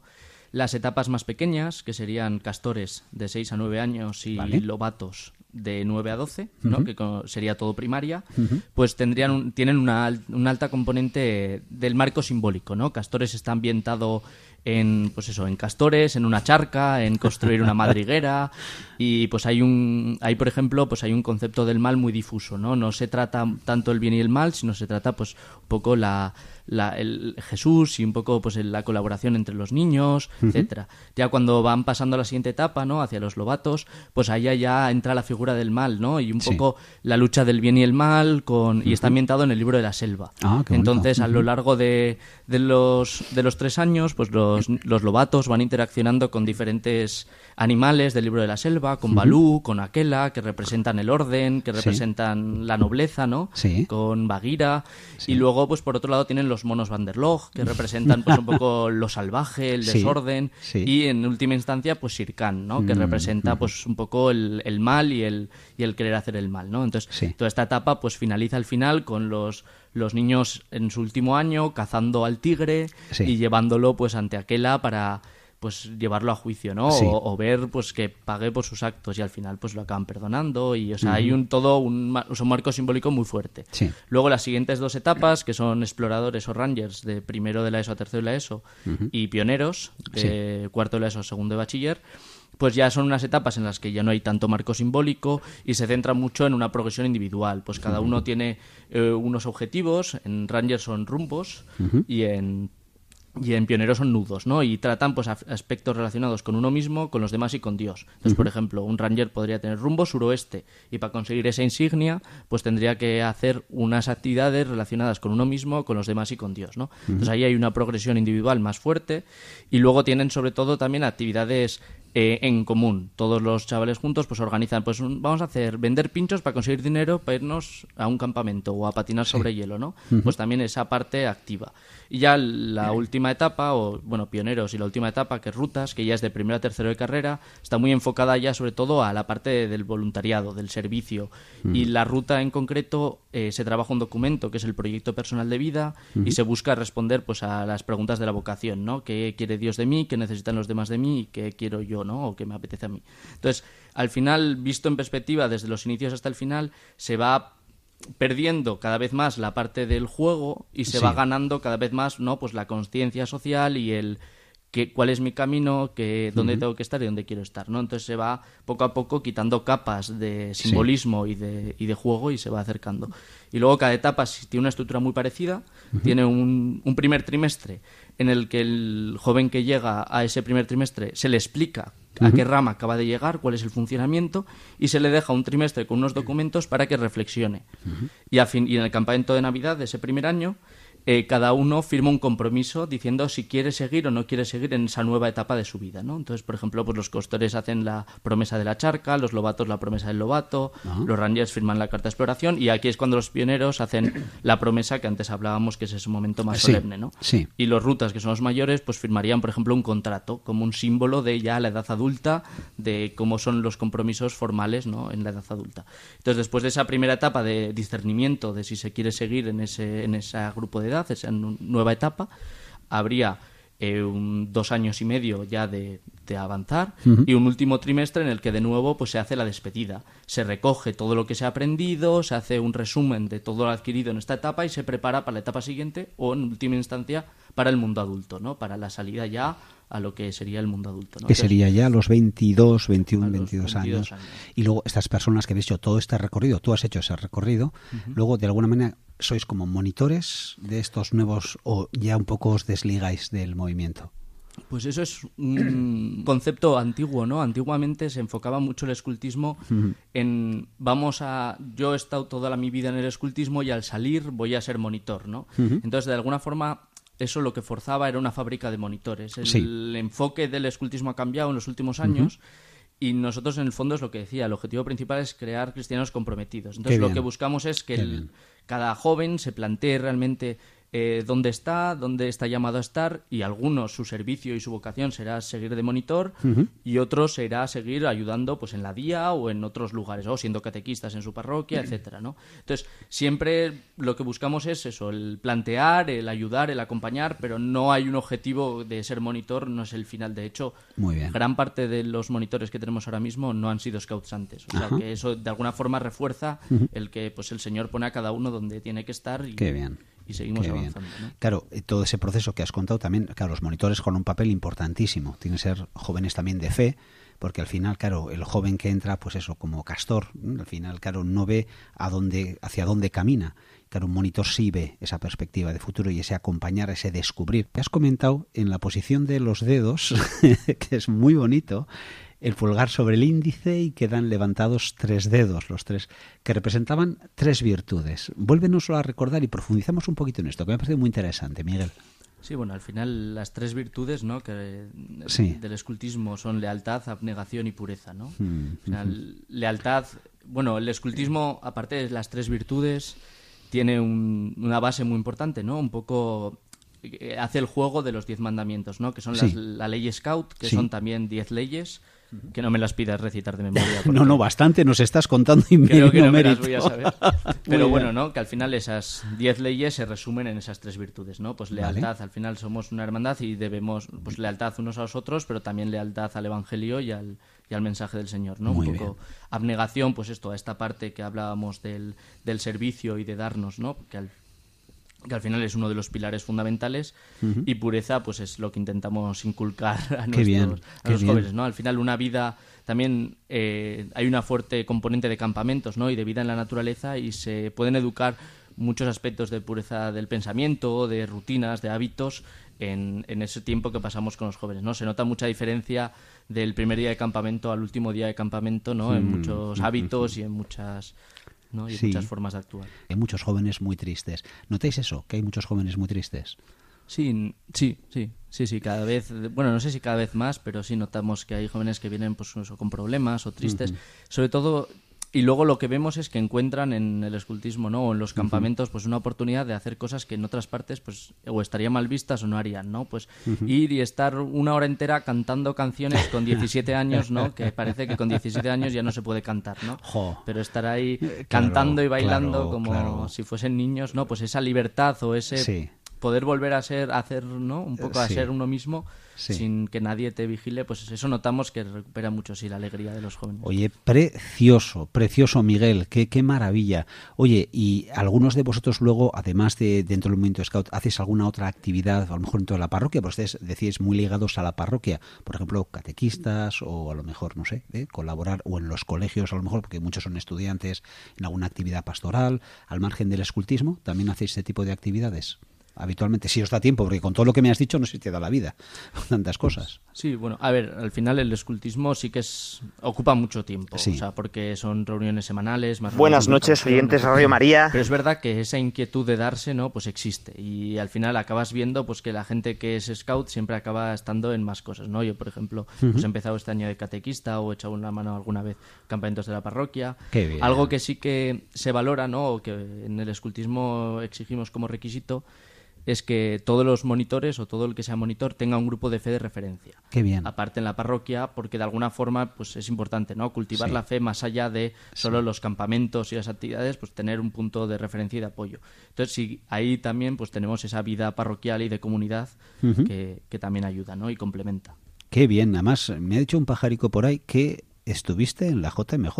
Speaker 6: Las etapas más pequeñas, que serían castores de 6 a 9 años y vale. lobatos de 9 a 12, ¿no? Uh -huh. que sería todo primaria, uh -huh. pues tendrían un, tienen una, una, alta componente del marco simbólico. ¿no? Castores está ambientado en pues eso en castores en una charca en construir una madriguera. Y pues hay un hay por ejemplo pues hay un concepto del mal muy difuso no no se trata tanto el bien y el mal sino se trata pues un poco la, la el Jesús y un poco pues la colaboración entre los niños uh -huh. etcétera. Ya cuando van pasando a la siguiente etapa no hacia los lobatos pues allá ya entra la figura del mal no y un poco la lucha del bien y el mal con uh -huh. y está ambientado en el libro de la selva.
Speaker 3: Ah,
Speaker 6: entonces a lo largo de, de los de los tres años pues los los, los, lobatos van interaccionando con diferentes animales del libro de la selva, con Balú, con Aquela, que representan el orden, que representan sí. la nobleza, ¿no?
Speaker 3: Sí.
Speaker 6: Con Bagheera. Sí. Y luego, pues por otro lado, tienen los monos Van der Log, que representan pues un poco lo salvaje, el desorden. Y en última instancia, pues Sirkan, ¿no? Que mm, representa pues un poco el, el, mal y el, y el querer hacer el mal, ¿no? Entonces, toda esta etapa pues finaliza al final con los los niños en su último año cazando al tigre sí. y llevándolo pues ante Aquela para pues llevarlo a juicio, ¿no?
Speaker 3: Sí.
Speaker 6: O, o ver pues que pague por sus actos y al final pues lo acaban perdonando y o sea, hay un todo un, marco simbólico muy fuerte.
Speaker 3: Sí.
Speaker 6: Luego las siguientes dos etapas, que son exploradores o rangers de primero de la ESO a tercero de la ESO y pioneros de cuarto de la ESO a segundo de bachiller, pues ya son unas etapas en las que ya no hay tanto marco simbólico y se centra mucho en una progresión individual. Pues cada uno tiene eh, unos objetivos, en rangers son rumbos y en y en pioneros son nudos, ¿no? Y tratan pues aspectos relacionados con uno mismo, con los demás y con Dios. Entonces, por ejemplo, un ranger podría tener rumbo suroeste y para conseguir esa insignia, pues tendría que hacer unas actividades relacionadas con uno mismo, con los demás y con Dios, ¿no? Entonces ahí hay una progresión individual más fuerte y luego tienen sobre todo también actividades eh, en común. Todos los chavales juntos pues organizan, pues un- vamos a hacer vender pinchos para conseguir dinero para irnos a un campamento o a patinar sobre hielo, ¿no?
Speaker 3: Ujú.
Speaker 6: Pues también esa parte activa. Y ya la última etapa, o bueno, pioneros y la última etapa, que es rutas, que ya es de primero a tercero de carrera, está muy enfocada ya sobre todo a la parte del voluntariado, del servicio.
Speaker 3: Mm.
Speaker 6: Y la ruta en concreto eh, se trabaja un documento que es el proyecto personal de vida y se busca responder pues a las preguntas de la vocación, ¿no? ¿Qué quiere Dios de mí? ¿Qué necesitan los demás de mí? ¿Y qué quiero yo, ¿no? O qué me apetece a mí. Entonces, al final, visto en perspectiva desde los inicios hasta el final, se va perdiendo cada vez más la parte del juego y se
Speaker 3: Sí.
Speaker 6: va ganando cada vez más no pues la conciencia social y el que, cuál es mi camino que dónde tengo que estar y dónde quiero estar no entonces se va poco a poco quitando capas de simbolismo y de y de juego y se va acercando y luego cada etapa tiene una estructura muy parecida tiene un, un primer trimestre en el que el joven que llega a ese primer trimestre se le explica a qué rama acaba de llegar, cuál es el funcionamiento, y se le deja un trimestre con unos documentos para que reflexione. Y, a fin- y en el campamento de Navidad de ese primer año, eh, cada uno firma un compromiso diciendo si quiere seguir o no quiere seguir en esa nueva etapa de su vida. ¿no? Entonces, por ejemplo, pues los costores hacen la promesa de la charca, los lobatos la promesa del lobato, los rangers firman la carta de exploración, y aquí es cuando los pioneros hacen la promesa que antes hablábamos, que es ese momento más
Speaker 3: Sí,
Speaker 6: solemne. ¿no?
Speaker 3: sí.
Speaker 6: Y los rutas, que son los mayores, pues firmarían, por ejemplo, un contrato como un símbolo de ya la edad adulta, de cómo son los compromisos formales ¿no? en la edad adulta. Entonces, después de esa primera etapa de discernimiento de si se quiere seguir en ese, en ese grupo de edad, esa nu- nueva etapa, habría eh, un- dos años y medio ya de, de avanzar y un último trimestre en el que de nuevo pues se hace la despedida. Se recoge todo lo que se ha aprendido, se hace un resumen de todo lo adquirido en esta etapa y se prepara para la etapa siguiente o en última instancia para el mundo adulto, ¿no? Para la salida ya a lo que sería el mundo adulto, ¿no?
Speaker 3: que
Speaker 6: Entonces,
Speaker 3: sería ya los 22, 21,
Speaker 6: A los
Speaker 3: 22,
Speaker 6: 22
Speaker 3: años.
Speaker 6: años.
Speaker 3: Y luego estas personas que habéis hecho todo este recorrido, tú has hecho ese recorrido, luego de alguna manera sois como monitores de estos nuevos o ya un poco os desligáis del movimiento.
Speaker 6: Pues eso es un concepto antiguo, ¿no? Antiguamente se enfocaba mucho el escultismo en vamos a yo he estado toda la- mi vida en el escultismo y al salir voy a ser monitor, ¿no? Entonces, de alguna forma eso lo que forzaba era una fábrica de monitores. El
Speaker 3: Sí.
Speaker 6: enfoque del escultismo ha cambiado en los últimos años. Y nosotros, en el fondo, es lo que decía. El objetivo principal es crear cristianos comprometidos. Entonces, lo que buscamos es que el- cada joven se plantee realmente eh, dónde está, dónde está llamado a estar, y algunos su servicio y su vocación será seguir de monitor, y otros será seguir ayudando pues en la día o en otros lugares, o siendo catequistas en su parroquia, etcétera, ¿no? Entonces, siempre lo que buscamos es eso, el plantear, el ayudar, el acompañar, pero no hay un objetivo de ser monitor, no es el final. De hecho,
Speaker 3: Muy bien.
Speaker 6: gran parte de los monitores que tenemos ahora mismo no han sido scouts antes. O sea, que eso de alguna forma refuerza el que pues el Señor pone a cada uno donde tiene que estar y,
Speaker 3: Qué bien.
Speaker 6: Y seguimos
Speaker 3: Qué bien.
Speaker 6: avanzando. ¿no?
Speaker 3: Claro, eh, todo ese proceso que has contado también, claro, los monitores juegan un papel importantísimo. Tienen que ser jóvenes también de fe, porque al final, claro, el joven que entra, pues eso, como castor, ¿no? al final, claro, no ve a dónde, hacia dónde camina. Claro, un monitor sí ve esa perspectiva de futuro y ese acompañar, ese descubrir. Te has comentado en la posición de los dedos, que es muy bonito, el pulgar sobre el índice y quedan levantados tres dedos, los tres, que representaban tres virtudes. Vuélvenoslo a recordar y profundizamos un poquito en esto, que me ha parecido muy interesante, Miguel.
Speaker 6: Sí, bueno, al final las tres virtudes ¿no? que
Speaker 3: Sí.
Speaker 6: del escultismo son lealtad, abnegación y pureza. ¿no?
Speaker 3: Mm,
Speaker 6: lealtad, bueno, el escultismo, aparte de las tres virtudes, tiene un- una base muy importante, ¿no? Un poco eh, hace el juego de los diez mandamientos, ¿no? Que son las-
Speaker 3: Sí.
Speaker 6: la ley Scout, que
Speaker 3: Sí.
Speaker 6: son también diez leyes que no me las pidas recitar de memoria.
Speaker 3: No, no, bastante nos estás contando y
Speaker 6: creo que no me las voy a saber. Pero bueno, ¿no? Que al final esas 10 leyes se resumen en esas tres virtudes, ¿no? Pues
Speaker 3: Vale.
Speaker 6: lealtad, al final somos una hermandad y debemos, pues lealtad unos a los otros, pero también lealtad al Evangelio y al, y al mensaje del Señor, ¿no?
Speaker 3: Muy
Speaker 6: Un poco abnegación, pues esto, a esta parte que hablábamos del, del servicio y de darnos, ¿no? Que al, que al final es uno de los pilares fundamentales y pureza pues es lo que intentamos inculcar a
Speaker 3: Qué
Speaker 6: nuestros
Speaker 3: bien,
Speaker 6: a los
Speaker 3: bien.
Speaker 6: jóvenes no al final una vida también eh, hay una fuerte componente de campamentos no y de vida en la naturaleza y se pueden educar muchos aspectos de pureza del pensamiento de rutinas de hábitos en, en ese tiempo que pasamos con los jóvenes no se nota mucha diferencia del primer día de campamento al último día de campamento no en
Speaker 3: Mm,
Speaker 6: muchos hábitos y en muchas ¿no? y
Speaker 3: Sí.
Speaker 6: muchas formas de actuar
Speaker 3: Hay muchos jóvenes muy tristes. ¿Notáis eso? Que hay muchos jóvenes muy tristes.
Speaker 6: Sí, sí, sí, sí, sí, cada vez, bueno, no sé si cada vez más, pero sí notamos que hay jóvenes que vienen pues con problemas o tristes,
Speaker 3: Ujú.
Speaker 6: sobre todo, y luego lo que vemos es que encuentran en el escultismo, ¿no? O en los campamentos, pues una oportunidad de hacer cosas que en otras partes, pues, o estarían mal vistas o no harían, ¿no? Pues ir y estar una hora entera cantando canciones con 17 años, ¿no? Que parece que con 17 años ya no se puede cantar, ¿no?
Speaker 3: Jo.
Speaker 6: Pero estar ahí
Speaker 3: claro,
Speaker 6: cantando y bailando
Speaker 3: claro,
Speaker 6: como
Speaker 3: claro.
Speaker 6: si fuesen niños, ¿no? Pues esa libertad o ese
Speaker 3: Sí.
Speaker 6: Poder volver a ser, a hacer, ¿no? Un poco a
Speaker 3: Sí.
Speaker 6: ser uno mismo
Speaker 3: Sí.
Speaker 6: sin que nadie te vigile, pues eso notamos que recupera mucho, sí, la alegría de los jóvenes.
Speaker 3: Oye, precioso, precioso Miguel, qué, qué maravilla. Oye, y algunos de vosotros luego, además de dentro del movimiento Scout, ¿hacéis alguna otra actividad, a lo mejor dentro de la parroquia? Pues ustedes decís muy ligados a la parroquia, por ejemplo, catequistas o a lo mejor, no sé, ¿eh? colaborar o en los colegios, a lo mejor, porque muchos son estudiantes, en alguna actividad pastoral, al margen del escultismo, ¿también hacéis este tipo de actividades? Habitualmente, si os da tiempo, porque con todo lo que me has dicho no sé si te da la vida, tantas cosas.
Speaker 6: Sí, bueno, a ver, al final el escultismo sí que es ocupa mucho tiempo,
Speaker 3: Sí.
Speaker 6: o sea, porque son reuniones semanales, más
Speaker 13: Buenas noches, oyentes Radio. María.
Speaker 6: Pero es verdad que esa inquietud de darse, ¿no? Pues existe y al final acabas viendo pues que la gente que es scout siempre acaba estando en más cosas, ¿no? Yo, por ejemplo, pues
Speaker 3: Ujú.
Speaker 6: he empezado este año de catequista o he echado una mano alguna vez en campamentos de la parroquia.
Speaker 3: Qué bien.
Speaker 6: Algo que sí que se valora, ¿no? O que en el escultismo exigimos como requisito es que todos los monitores o todo el que sea monitor tenga un grupo de fe de referencia.
Speaker 3: Qué bien.
Speaker 6: Aparte en la parroquia, porque de alguna forma pues es importante, ¿no? Cultivar
Speaker 3: Sí.
Speaker 6: la fe más allá de solo los campamentos y las actividades, pues tener un punto de referencia y de apoyo. Entonces, sí, ahí también pues tenemos esa vida parroquial y de comunidad que, que también ayuda, ¿no? Y complementa.
Speaker 3: Qué bien, además me ha dicho un pajarico por ahí que estuviste en la JMJ.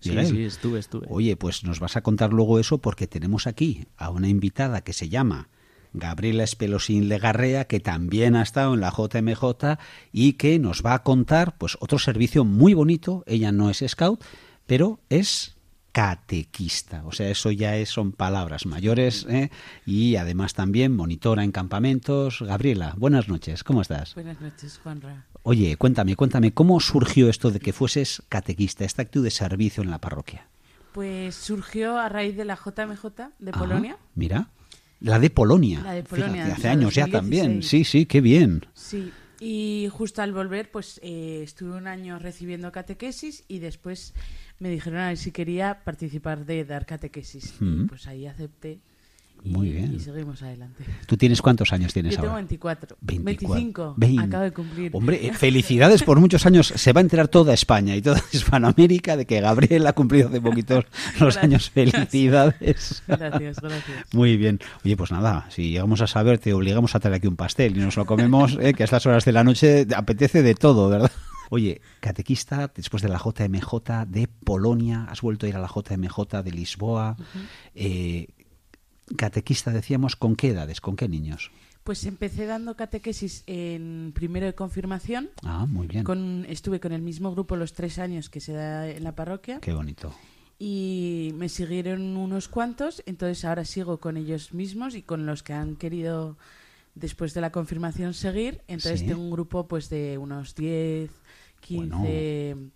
Speaker 6: Sí, sí, estuve, estuve.
Speaker 3: Oye, pues nos vas a contar luego eso porque tenemos aquí a una invitada que se llama Gabriela Espelosín Legarrea, que también ha estado en la JMJ y que nos va a contar pues otro servicio muy bonito. Ella no es scout, pero es catequista. O sea, eso ya es, son palabras mayores ¿eh? y además también monitora en campamentos. Gabriela, buenas noches, ¿cómo estás?
Speaker 5: Buenas noches, Juanra.
Speaker 3: Oye, cuéntame, cuéntame, ¿cómo surgió esto de que fueses catequista, esta actitud de servicio en la parroquia?
Speaker 5: Pues surgió a raíz de la JMJ de Polonia.
Speaker 3: mira, la de Polonia.
Speaker 5: La de Polonia,
Speaker 3: Fíjate, hace años ya
Speaker 5: 2016.
Speaker 3: también. Sí, sí, qué bien.
Speaker 5: Sí, y justo al volver, pues eh, estuve un año recibiendo catequesis y después me dijeron a ver si quería participar de dar catequesis.
Speaker 3: Mm.
Speaker 5: Y pues ahí acepté. Y,
Speaker 3: Muy bien.
Speaker 5: y seguimos adelante.
Speaker 3: ¿Tú tienes cuántos años tienes
Speaker 5: Yo tengo
Speaker 3: ahora?
Speaker 5: 24.
Speaker 3: 24.
Speaker 5: 25.
Speaker 3: Vein-
Speaker 5: Acabo de cumplir.
Speaker 3: Hombre, eh, felicidades por muchos años. Se va a enterar toda España y toda Hispanoamérica de que Gabriel ha cumplido hace poquitos los
Speaker 5: Gracias.
Speaker 3: años. Felicidades.
Speaker 5: Gracias, gracias.
Speaker 3: Muy bien. Oye, pues nada, si llegamos a saber, te obligamos a traer aquí un pastel y nos lo comemos, eh, que a estas horas de la noche apetece de todo, ¿verdad? Oye, catequista, después de la JMJ de Polonia, has vuelto a ir a la JMJ de Lisboa. Eh, catequista, decíamos, ¿con qué edades? ¿Con qué niños?
Speaker 5: Pues empecé dando catequesis en primero de confirmación.
Speaker 3: Ah, muy bien.
Speaker 5: Con, estuve con el mismo grupo los tres años que se da en la parroquia.
Speaker 3: Qué bonito.
Speaker 5: Y me siguieron unos cuantos, entonces ahora sigo con ellos mismos y con los que han querido después de la confirmación seguir. Entonces
Speaker 3: Sí.
Speaker 5: tengo un grupo pues de unos 10, 15... Bueno.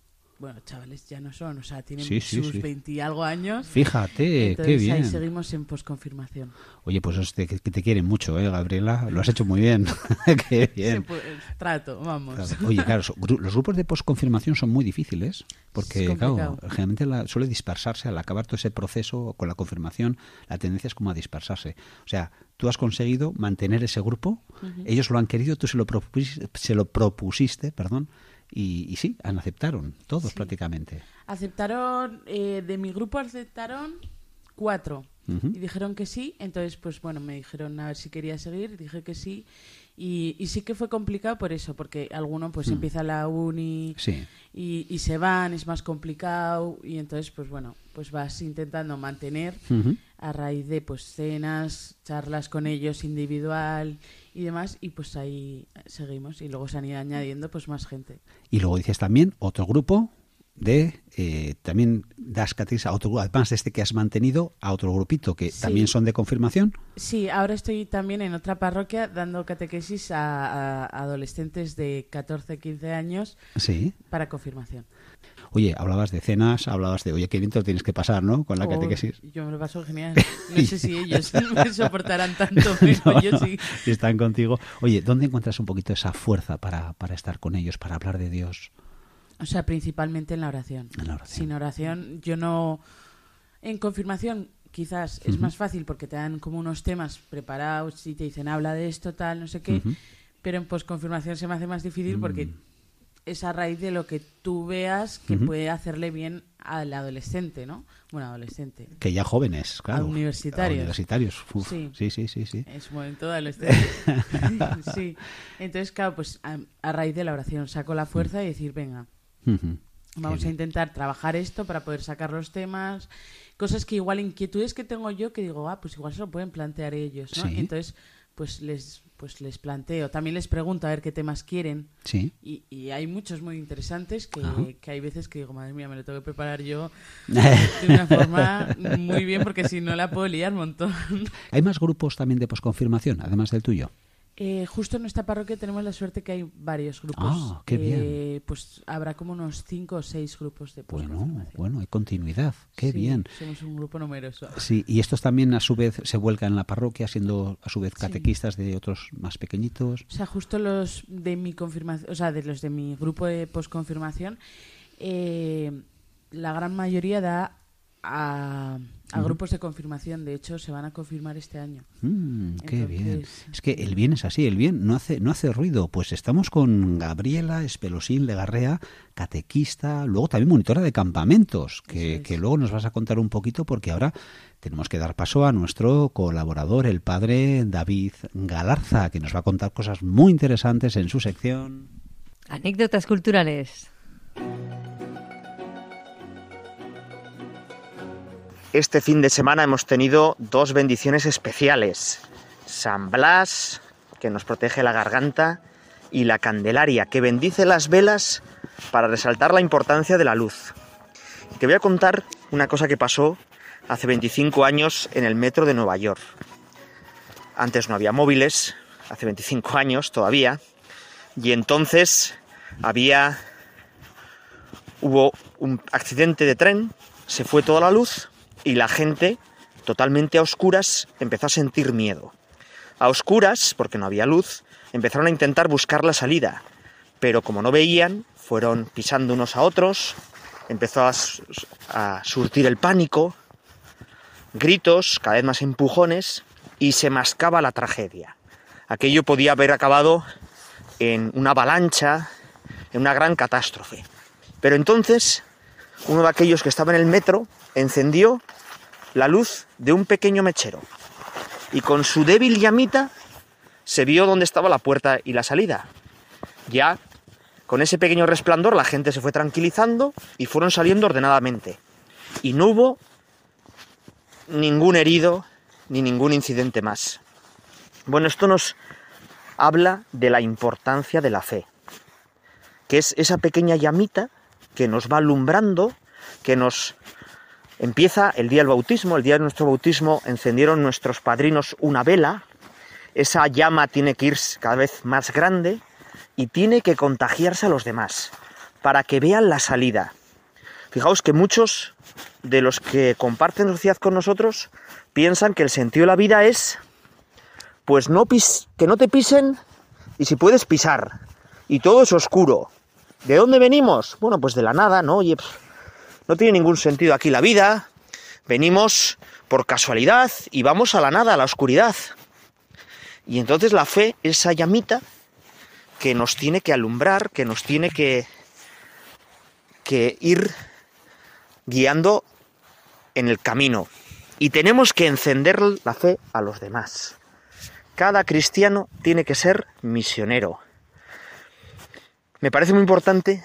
Speaker 5: Chavales ya no son, o sea, tienen
Speaker 3: Sí, sí,
Speaker 5: sus
Speaker 3: sí.
Speaker 5: 20 y algo años.
Speaker 3: Fíjate, qué
Speaker 5: Entonces, ahí
Speaker 3: bien.
Speaker 5: seguimos en posconfirmación.
Speaker 3: Oye, pues es de- que te quieren mucho, ¿eh, Gabriela? Lo has hecho muy bien. qué bien.
Speaker 5: Pues, trato, vamos.
Speaker 3: Oye, claro, los grupos de posconfirmación son muy difíciles porque, claro, generalmente la- suele dispersarse al acabar todo ese proceso con la confirmación, la tendencia es como a dispersarse. O sea, tú has conseguido mantener ese grupo, ellos lo han querido, tú se lo propusiste, se lo propusiste perdón, y, y sí, han aceptaron, todos prácticamente.
Speaker 5: Aceptaron, eh, de mi grupo aceptaron cuatro. Y dijeron que sí, entonces pues bueno, me dijeron a ver si quería seguir, dije que sí. Y, y sí que fue complicado por eso, porque alguno pues
Speaker 3: Mm.
Speaker 5: empieza la uni
Speaker 3: Sí.
Speaker 5: y, y se van, es más complicado y entonces pues bueno, pues vas intentando mantener a raíz de pues cenas, charlas con ellos individual y demás y pues ahí seguimos y luego se han ido añadiendo pues más gente.
Speaker 3: Y luego dices también otro grupo de eh, también das catequesis a otro grupo, además de este que has mantenido, a otro grupito que
Speaker 5: Sí.
Speaker 3: también son de confirmación.
Speaker 5: Sí, ahora estoy también en otra parroquia dando catequesis a, a adolescentes de 14, 15 años
Speaker 3: Sí.
Speaker 5: para confirmación.
Speaker 3: Oye, hablabas de cenas, hablabas de, oye, qué lo tienes que pasar, ¿no? Con la
Speaker 5: Oh,
Speaker 3: catequesis.
Speaker 5: Yo me lo paso genial. No sé si ellos me soportarán tanto, pero
Speaker 3: No,
Speaker 5: yo sí.
Speaker 3: Están contigo. Oye, ¿dónde encuentras un poquito esa fuerza para, para estar con ellos, para hablar de Dios?
Speaker 5: O sea, principalmente en la oración.
Speaker 3: En la oración.
Speaker 5: Sin oración, yo no. En confirmación, quizás es más fácil porque te dan como unos temas preparados y te dicen habla de esto, tal, no sé qué. Pero en posconfirmación se me hace más difícil porque
Speaker 3: Mm.
Speaker 5: Es a raíz de lo que tú veas que puede hacerle bien al adolescente, ¿no? Bueno, adolescente.
Speaker 3: Que ya jóvenes, claro.
Speaker 5: A universitarios.
Speaker 3: A universitarios. Uf,
Speaker 5: Sí.
Speaker 3: sí, sí, sí, sí.
Speaker 5: En su momento adolescente. sí. Entonces, claro, pues a, a raíz de la oración saco la fuerza y decir, venga. Vamos a intentar trabajar esto para poder sacar los temas, cosas que igual inquietudes que tengo yo que digo, ah, pues igual se lo pueden plantear ellos, ¿no?
Speaker 3: Sí.
Speaker 5: Entonces, pues les pues les planteo, también les pregunto a ver qué temas quieren.
Speaker 3: Sí.
Speaker 5: Y, y hay muchos muy interesantes que, que hay veces que digo, madre mía, me lo tengo que preparar yo de una forma muy bien porque si no la puedo liar un montón.
Speaker 3: ¿Hay más grupos también de posconfirmación, además del tuyo?
Speaker 5: Eh, justo en esta parroquia tenemos la suerte que hay varios grupos.
Speaker 3: Ah, qué bien.
Speaker 5: Eh, Pues habrá como unos cinco o seis grupos de
Speaker 3: Bueno, bueno, hay continuidad. Qué
Speaker 5: Sí,
Speaker 3: bien.
Speaker 5: Somos un grupo numeroso.
Speaker 3: Sí, y estos también a su vez se vuelcan en la parroquia, siendo a su vez catequistas de otros más pequeñitos.
Speaker 5: O sea, justo los de mi confirmación, o sea, de los de mi grupo de posconfirmación, eh, la gran mayoría da a, a grupos de confirmación. De hecho, se van a confirmar este año.
Speaker 3: Mm, qué bien. Es que el bien es así, el bien no hace, no hace ruido. Pues estamos con Gabriela Espelosín Legarrea, catequista, luego también monitora de campamentos, que, que luego nos vas a contar un poquito porque ahora tenemos que dar paso a nuestro colaborador, el padre David Galarza, que nos va a contar cosas muy interesantes en su sección.
Speaker 4: Anécdotas culturales.
Speaker 13: Este fin de semana hemos tenido dos bendiciones especiales. San Blas, que nos protege la garganta, y la Candelaria, que bendice las velas para resaltar la importancia de la luz. Te voy a contar una cosa que pasó hace 25 años en el metro de Nueva York. Antes no había móviles, hace 25 años todavía, y entonces había hubo un accidente de tren, se fue toda la luz y la gente, totalmente a oscuras, empezó a sentir miedo. A oscuras, porque no había luz, empezaron a intentar buscar la salida, pero como no veían, fueron pisando unos a otros, empezó a, a surtir el pánico, gritos, cada vez más empujones, y se mascaba la tragedia. Aquello podía haber acabado en una avalancha, en una gran catástrofe. Pero entonces, uno de aquellos que estaba en el metro encendió la luz de un pequeño mechero y con su débil llamita se vio dónde estaba la puerta y la salida. Ya con ese pequeño resplandor la gente se fue tranquilizando y fueron saliendo ordenadamente. Y no hubo ningún herido ni ningún incidente más. Bueno, esto nos habla de la importancia de la fe, que es esa pequeña llamita que nos va alumbrando, que nos empieza el día del bautismo, el día de nuestro bautismo encendieron nuestros padrinos una vela, esa llama tiene que ir cada vez más grande y tiene que contagiarse a los demás para que vean la salida. Fijaos que muchos de los que comparten sociedad con nosotros piensan que el sentido de la vida es pues no pis que no te pisen y si puedes pisar y todo es oscuro. ¿De dónde venimos? Bueno, pues de la nada, ¿no? Oye, no tiene ningún sentido aquí la vida. Venimos por casualidad y vamos a la nada, a la oscuridad. Y entonces la fe, esa llamita que nos tiene que alumbrar, que nos tiene que, que ir guiando en el camino. Y tenemos que encender la fe a los demás. Cada cristiano tiene que ser misionero. Me parece muy importante,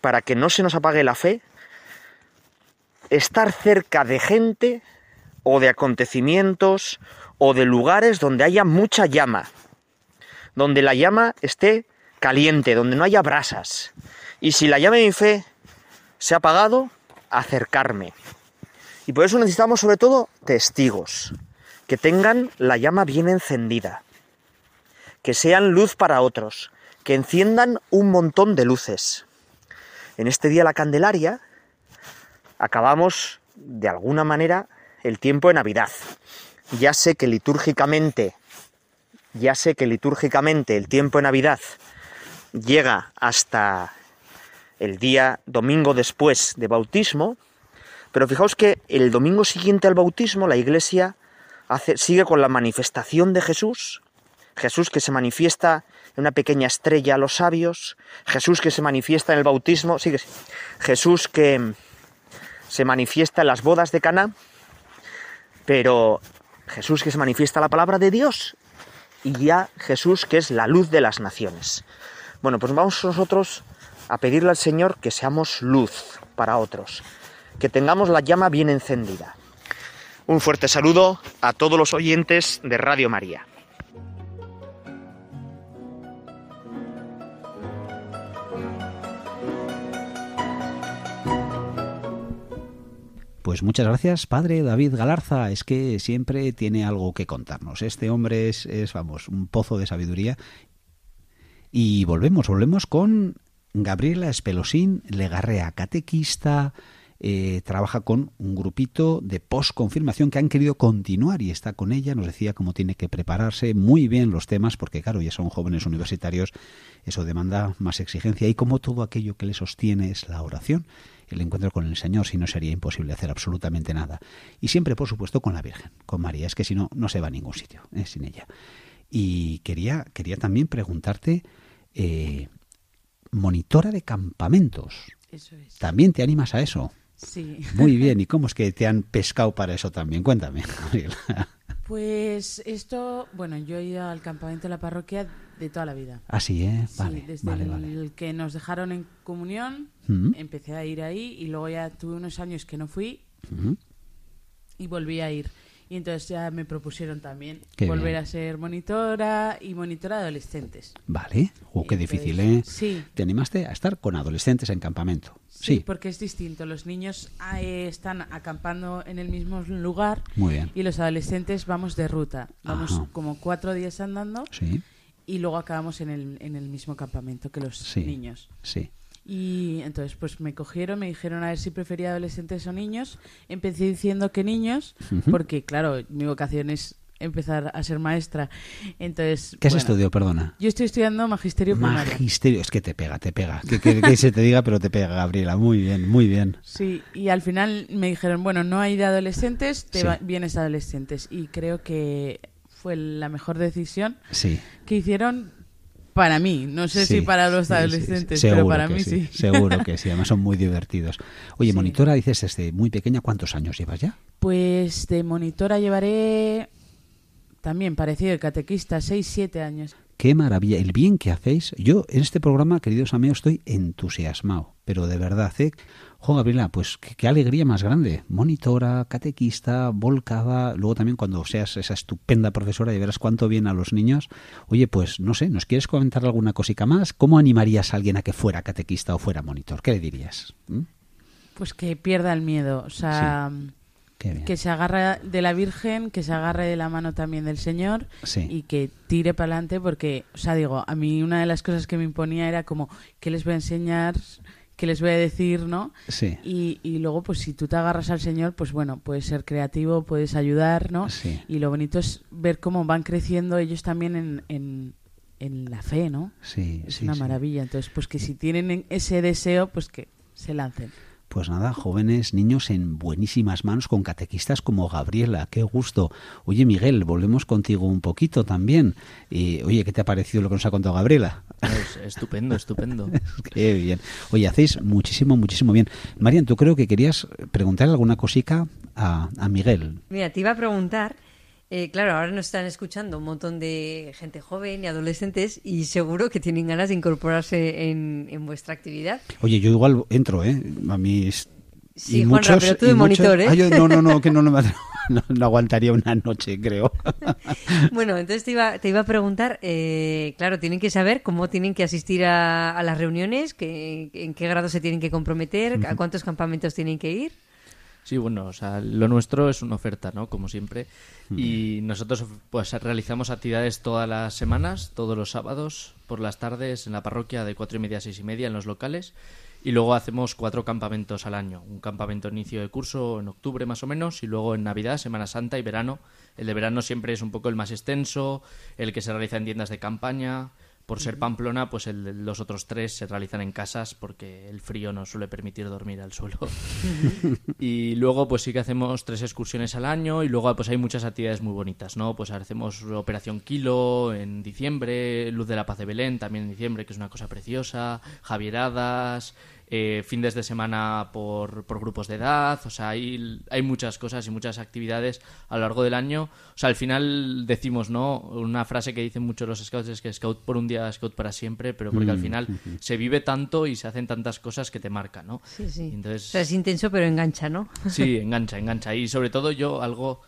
Speaker 13: para que no se nos apague la fe, estar cerca de gente o de acontecimientos o de lugares donde haya mucha llama, donde la llama esté caliente, donde no haya brasas. Y si la llama de mi fe se ha apagado, acercarme. Y por eso necesitamos sobre todo testigos, que tengan la llama bien encendida, que sean luz para otros, que enciendan un montón de luces. En este día la Candelaria acabamos de alguna manera el tiempo de Navidad. Ya sé que litúrgicamente, ya sé que litúrgicamente el tiempo de Navidad llega hasta el día domingo después de bautismo, pero fijaos que el domingo siguiente al bautismo la iglesia sigue con la manifestación de Jesús, Jesús que se manifiesta una pequeña estrella a los sabios, Jesús que se manifiesta en el bautismo, sigue, Jesús que se manifiesta en las bodas de Caná, pero Jesús que se manifiesta la palabra de Dios y ya Jesús que es la luz de las naciones. Bueno, pues vamos nosotros a pedirle al Señor que seamos luz para otros, que tengamos la llama bien encendida. Un fuerte saludo a todos los oyentes de Radio María.
Speaker 3: Pues muchas gracias, padre David Galarza. Es que siempre tiene algo que contarnos. Este hombre es, es, vamos, un pozo de sabiduría. Y volvemos, volvemos con Gabriela Espelosín Legarrea, catequista, eh, trabaja con un grupito de post-confirmación que han querido continuar y está con ella, nos decía cómo tiene que prepararse muy bien los temas, porque claro, ya son jóvenes universitarios, eso demanda más exigencia y como todo aquello que le sostiene es la oración, el encuentro con el Señor, si no sería imposible hacer absolutamente nada. Y siempre, por supuesto, con la Virgen, con María, es que si no, no se va a ningún sitio eh, sin ella. Y quería, quería también preguntarte, eh, monitora de campamentos.
Speaker 5: Eso es.
Speaker 3: ¿También te animas a eso?
Speaker 5: Sí.
Speaker 3: Muy bien, ¿y cómo es que te han pescado para eso también? Cuéntame.
Speaker 5: Pues esto, bueno, yo he ido al campamento de la parroquia de toda la vida.
Speaker 3: Así, ¿eh? Vale,
Speaker 5: sí, desde
Speaker 3: vale,
Speaker 5: el
Speaker 3: vale.
Speaker 5: que nos dejaron en comunión,
Speaker 3: Mm.
Speaker 5: empecé a ir ahí y luego ya tuve unos años que no fui
Speaker 3: Ujú.
Speaker 5: y volví a ir. Y entonces ya me propusieron también
Speaker 3: Qué
Speaker 5: volver
Speaker 3: bien.
Speaker 5: a ser monitora y monitora de adolescentes.
Speaker 3: Vale, oh, qué
Speaker 5: Entonces,
Speaker 3: difícil, ¿eh?
Speaker 5: sí.
Speaker 3: Te animaste a estar con adolescentes en campamento.
Speaker 5: Sí,
Speaker 3: Sí,
Speaker 5: porque es distinto. Los niños ah, eh, están acampando en el mismo lugar
Speaker 3: Muy bien.
Speaker 5: y los adolescentes vamos de ruta. Vamos
Speaker 3: Ajá.
Speaker 5: como cuatro días andando
Speaker 3: sí,
Speaker 5: y luego acabamos en el, en el mismo campamento que los
Speaker 3: sí.
Speaker 5: niños.
Speaker 3: Sí.
Speaker 5: Y entonces pues me cogieron, me dijeron a ver si prefería adolescentes o niños. Empecé diciendo que niños, porque claro, mi vocación es empezar a ser maestra. Entonces,
Speaker 3: ¿Qué has
Speaker 5: bueno,
Speaker 3: estudiado, perdona?
Speaker 5: Yo estoy estudiando magisterio primario.
Speaker 3: Magisterio, es que te pega, te pega. Que, que- que se te diga, pero te pega, Gabriela. Muy bien, muy bien.
Speaker 5: Sí, y al final me dijeron, bueno, no hay de adolescentes, te
Speaker 3: Sí.
Speaker 5: va- vienes adolescentes. Y creo que fue la mejor decisión
Speaker 3: Sí.
Speaker 5: que hicieron para mí. No sé
Speaker 3: Sí,
Speaker 5: si para los
Speaker 3: sí,
Speaker 5: adolescentes, pero para mí sí.
Speaker 3: Seguro que sí, además son muy divertidos. Oye, monitora, dices desde muy pequeña, ¿cuántos años llevas ya?
Speaker 5: Pues de monitora llevaré también parecido de catequista, 6, 7 años.
Speaker 3: Qué maravilla, el bien que hacéis. Yo en este programa, queridos amigos, estoy entusiasmado, pero de verdad, ¿eh? Jo, Gabriela, pues qué, qué alegría más grande. Monitora, catequista, volcada, luego también cuando seas esa estupenda profesora y verás cuánto bien a los niños. Oye, pues no sé, ¿nos quieres comentar alguna cosica más? ¿Cómo animarías a alguien a que fuera catequista o fuera monitor? ¿Qué le dirías? ¿Mm?
Speaker 5: Pues que pierda el miedo, o sea, que se agarre de la Virgen, que se agarre de la mano también del Señor
Speaker 3: Sí.
Speaker 5: y que tire para adelante porque, o sea, digo, a mí una de las cosas que me imponía era como, ¿qué les voy a enseñar? ¿Qué les voy a decir? ¿No?
Speaker 3: Sí.
Speaker 5: Y, y luego, pues si tú te agarras al Señor, pues bueno, puedes ser creativo, puedes ayudar, ¿no?
Speaker 3: Sí.
Speaker 5: Y lo bonito es ver cómo van creciendo ellos también en, en, en la fe, ¿no?
Speaker 3: Sí,
Speaker 5: Es
Speaker 3: sí,
Speaker 5: una
Speaker 3: sí.
Speaker 5: maravilla. Entonces, pues que si tienen ese deseo, pues que se lancen.
Speaker 3: Pues nada, jóvenes, niños en buenísimas manos con catequistas como Gabriela, qué gusto. Oye, Miguel, volvemos contigo un poquito también. Y, oye, ¿qué te ha parecido lo que nos ha contado Gabriela?
Speaker 6: Es estupendo, estupendo.
Speaker 3: qué bien. Oye, hacéis muchísimo, muchísimo bien. Marian, tú creo que querías preguntarle alguna cosica a, a Miguel.
Speaker 4: Mira, te iba a preguntar eh, claro, ahora nos están escuchando un montón de gente joven y adolescentes y seguro que tienen ganas de incorporarse en, en vuestra actividad.
Speaker 3: Oye, yo igual entro, ¿eh? A mis...
Speaker 4: Sí, Juanra, pero tú de monitor, ¿eh?
Speaker 3: Ah, yo, no, no, no, que no, no, aguantaría una noche, creo.
Speaker 4: bueno, entonces te iba, te iba a preguntar, eh, claro, tienen que saber cómo tienen que asistir a, a las reuniones, que, en qué grado se tienen que comprometer, a cuántos campamentos tienen que ir.
Speaker 6: Sí, bueno, o sea, lo nuestro es una oferta, ¿no? Como siempre. Y nosotros pues realizamos actividades todas las semanas, todos los sábados, por las tardes en la parroquia de cuatro y media a seis y media en los locales. Y luego hacemos cuatro campamentos al año. Un campamento inicio de curso en octubre más o menos y luego en Navidad, Semana Santa y verano. El de verano siempre es un poco el más extenso, el que se realiza en tiendas de campaña. Por ser Pamplona, pues el, los otros tres se realizan en casas porque el frío no suele permitir dormir al suelo. y luego pues sí que hacemos tres excursiones al año y luego pues hay muchas actividades muy bonitas, ¿no? Pues hacemos Operación Kilo en diciembre, Luz de la Paz de Belén también en diciembre, que es una cosa preciosa, Javieradas, eh, fines de semana por, por, grupos de edad, o sea, hay, hay muchas cosas y muchas actividades a lo largo del año. O sea, al final decimos, ¿no? Una frase que dicen muchos los scouts es que scout por un día, scout para siempre, pero porque al
Speaker 3: Mm,
Speaker 6: final se vive tanto y se hacen tantas cosas que te marcan, ¿no?
Speaker 4: Sí, sí.
Speaker 6: Entonces,
Speaker 4: O sea, es intenso pero engancha, ¿no?
Speaker 6: Sí, engancha, engancha. Y sobre todo yo algo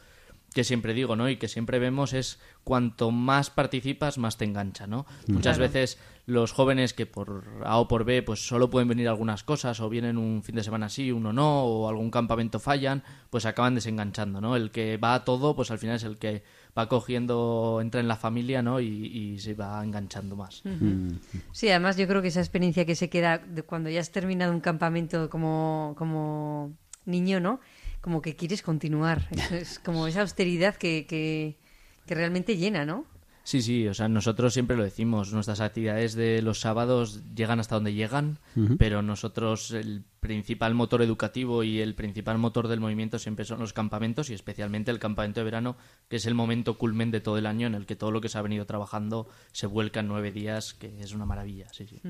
Speaker 6: que siempre digo, ¿no? Y que siempre vemos es cuanto más participas, más te engancha, ¿no? Muchas
Speaker 4: Claro.
Speaker 6: veces los jóvenes que por A o por B pues solo pueden venir algunas cosas o vienen un fin de semana sí, uno no, o algún campamento fallan, pues acaban desenganchando, ¿no? El que va a todo, pues al final es el que va cogiendo, entra en la familia, ¿no? Y, y se va enganchando más.
Speaker 4: Ujú. Sí, además yo creo que esa experiencia que se queda de cuando ya has terminado un campamento como, como niño, ¿no? Como que quieres continuar. Es, es como esa austeridad que, que, que realmente llena, ¿no?
Speaker 6: Sí, sí, o sea, nosotros siempre lo decimos, nuestras actividades de los sábados llegan hasta donde llegan, pero nosotros el principal motor educativo y el principal motor del movimiento siempre son los campamentos y especialmente el campamento de verano, que es el momento culmen de todo el año en el que todo lo que se ha venido trabajando se vuelca en nueve días, que es una maravilla, sí, sí.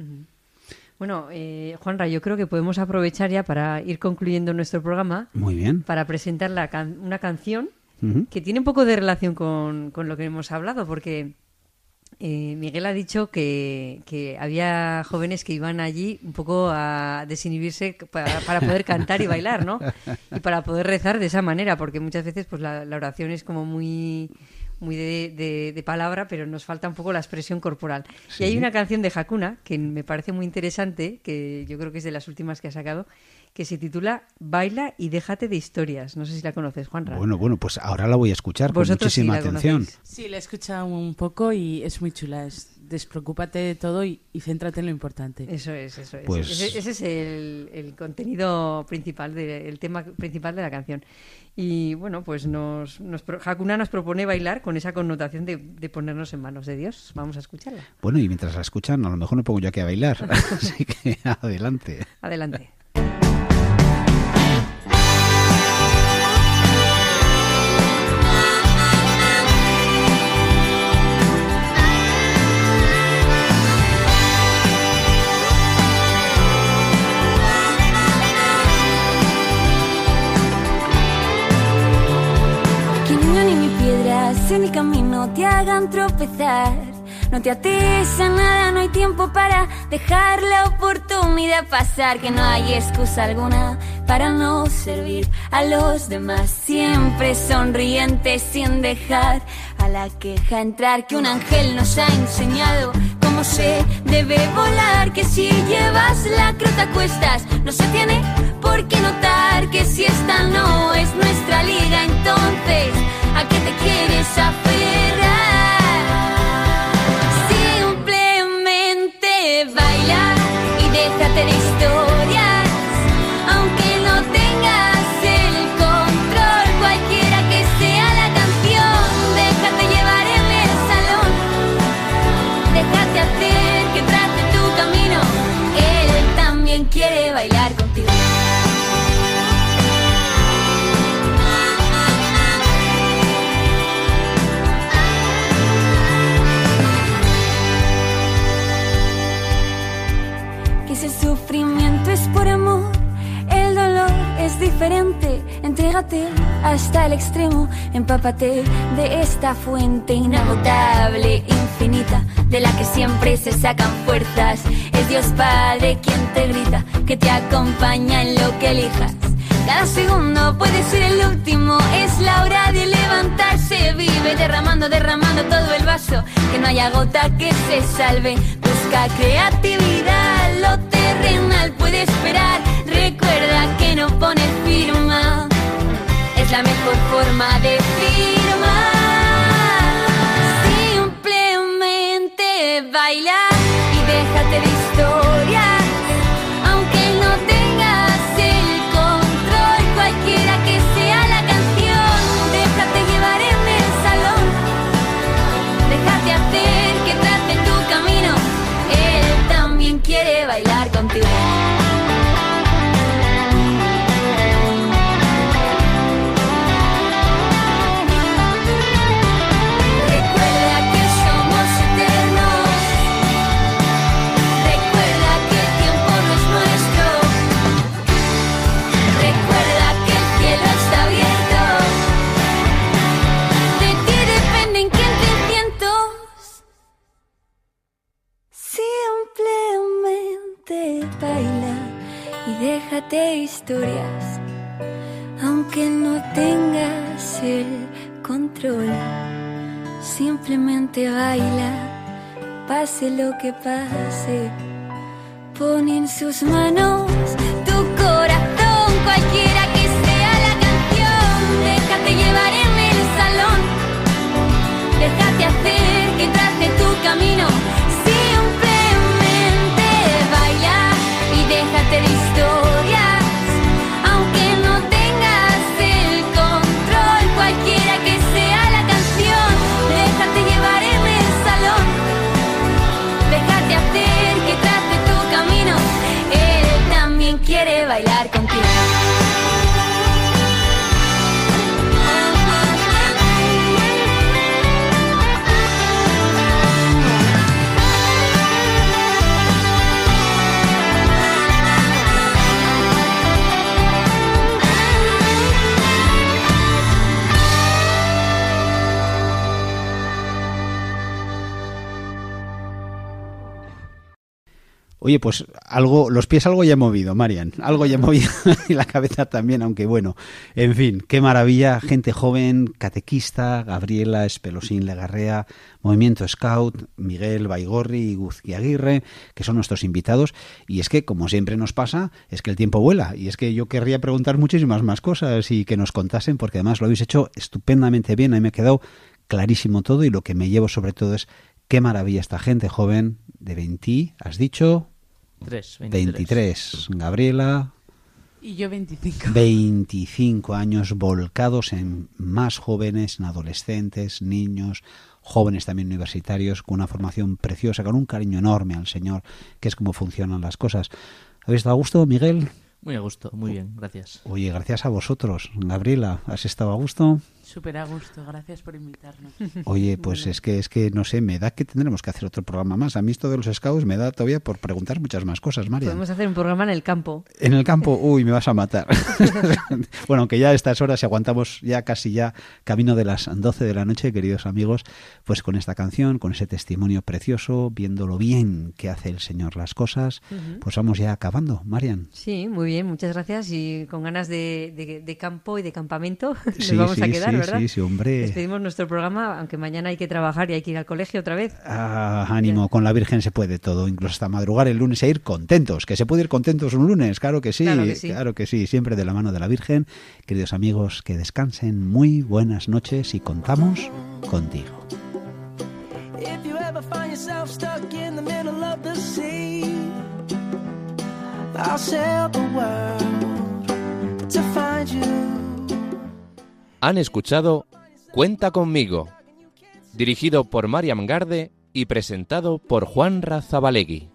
Speaker 4: Bueno, eh, Juanra, yo creo que podemos aprovechar ya para ir concluyendo nuestro programa
Speaker 3: Muy bien.
Speaker 4: para presentar la can- una canción Que tiene un poco de relación con, con lo que hemos hablado, porque eh, Miguel ha dicho que, que había jóvenes que iban allí un poco a desinhibirse para, para poder cantar y bailar, ¿no? Y para poder rezar de esa manera, porque muchas veces pues la, la oración es como muy muy de, de- de palabra, pero nos falta un poco la expresión corporal.
Speaker 3: Sí.
Speaker 4: Y hay una canción de Hakuna que me parece muy interesante, que yo creo que es de las últimas que ha sacado, que se titula Baila y déjate de historias. No sé si la conoces, Juanra.
Speaker 3: Bueno, bueno, pues ahora la voy a escuchar con
Speaker 4: sí
Speaker 3: muchísima atención.
Speaker 4: conocéis.
Speaker 5: Sí, la he escuchado un poco y es muy chula. Es despreocúpate de todo y, y céntrate en lo importante.
Speaker 4: Eso es, eso es.
Speaker 3: Pues-
Speaker 4: Ese, ese es el, el contenido principal, de- el tema principal de la canción. Y bueno, pues nos, nos pro- Hakuna nos propone bailar con esa connotación de, de ponernos en manos de Dios. Vamos a escucharla.
Speaker 3: Bueno, y mientras la escuchan, a lo mejor me pongo yo aquí a bailar. Así que adelante.
Speaker 4: Adelante.
Speaker 14: En camino te hagan tropezar. No te ates a nada, no hay tiempo para dejar la oportunidad pasar. Que no hay excusa alguna para no servir a los demás. Siempre sonriente sin dejar a la queja entrar. Que un ángel nos ha enseñado cómo se debe volar. Que si llevas la crota a cuestas, no se tiene por qué notar que si esta no es nuestra liga, entonces ¿a qué te quieres aferrar? Simplemente baila y déjate de historias, dolor es diferente. Entrégate hasta el extremo, empápate de esta fuente inagotable, infinita, de la que siempre se sacan fuerzas. Es Dios Padre quien te grita, que te acompaña en lo que elijas. Cada segundo puede ser el último, es la hora de levantarse, vive derramando, derramando todo el vaso, que no haya gota que se salve, busca creatividad, lo terrenal puede esperar, recuerda que no pone firma, es la mejor forma de firmar, simplemente baila y déjate de historias, déjate historias, aunque no tengas el control. Simplemente baila, pase lo que pase. Pon en sus manos tu corazón, cualquiera que sea la canción. Déjate llevar en el salón, déjate hacer que trace tu camino.
Speaker 3: Oye, pues algo, los pies algo ya he movido, Marian, algo ya he movido y la cabeza también, aunque bueno, en fin, qué maravilla, gente joven, catequista, Gabriela Espelosín Legarrea, Movimiento Scout, Miguel Baigorri y Guzki Aguirre, que son nuestros invitados, y es que, como siempre nos pasa, es que el tiempo vuela, y es que yo querría preguntar muchísimas más cosas y que nos contasen, porque además lo habéis hecho estupendamente bien, a mí me ha quedado clarísimo todo y lo que me llevo sobre todo es qué maravilla esta gente joven de 20, has dicho,
Speaker 6: Tres,
Speaker 3: 23. Gabriela,
Speaker 5: Y yo 25.
Speaker 3: 25 años volcados en más jóvenes, en adolescentes, niños, jóvenes también universitarios, con una formación preciosa, con un cariño enorme al Señor, que es como funcionan las cosas. ¿Habéis estado a gusto, Miguel?
Speaker 6: Muy a gusto, muy bien, gracias.
Speaker 3: Oye, gracias a vosotros. Gabriela, ¿has estado a gusto?
Speaker 5: Súper a gusto, gracias por invitarnos.
Speaker 3: Oye, pues es que es que no sé, me da que tendremos que hacer otro programa más. A mí esto de los scouts me da todavía por preguntar muchas más cosas, María.
Speaker 4: Podemos hacer un programa en el campo.
Speaker 3: En el campo, uy, me vas a matar. bueno, aunque ya a estas horas, si aguantamos ya casi ya camino de las 12 de la noche, queridos amigos, pues con esta canción, con ese testimonio precioso, viendo lo bien que hace el Señor las cosas, pues vamos ya acabando, Marian.
Speaker 4: Sí, muy bien, muchas gracias y con ganas de, de- de campo y de campamento nos
Speaker 3: Sí,
Speaker 4: vamos a
Speaker 3: sí, sí,
Speaker 4: ¿verdad?
Speaker 3: sí, sí, hombre.
Speaker 4: Despedimos nuestro programa, aunque mañana hay que trabajar y hay que ir al colegio otra vez.
Speaker 3: Ah, ánimo, con la Virgen se puede todo, incluso hasta madrugar el lunes e ir contentos, que se puede ir contentos un lunes, claro que sí,
Speaker 4: Claro que sí.
Speaker 3: claro que sí, siempre de la mano de la Virgen. Queridos amigos, que descansen, muy buenas noches y contamos contigo.
Speaker 1: If you ever find yourself stuck in the middle of the sea, I'll sail the world
Speaker 2: Han escuchado Cuenta conmigo, dirigido por Mariam Garde y presentado por Juan Razabalegui.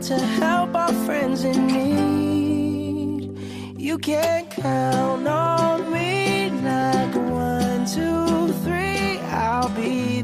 Speaker 1: to help our friends in need. You can count on me like one, two, three, I'll be there.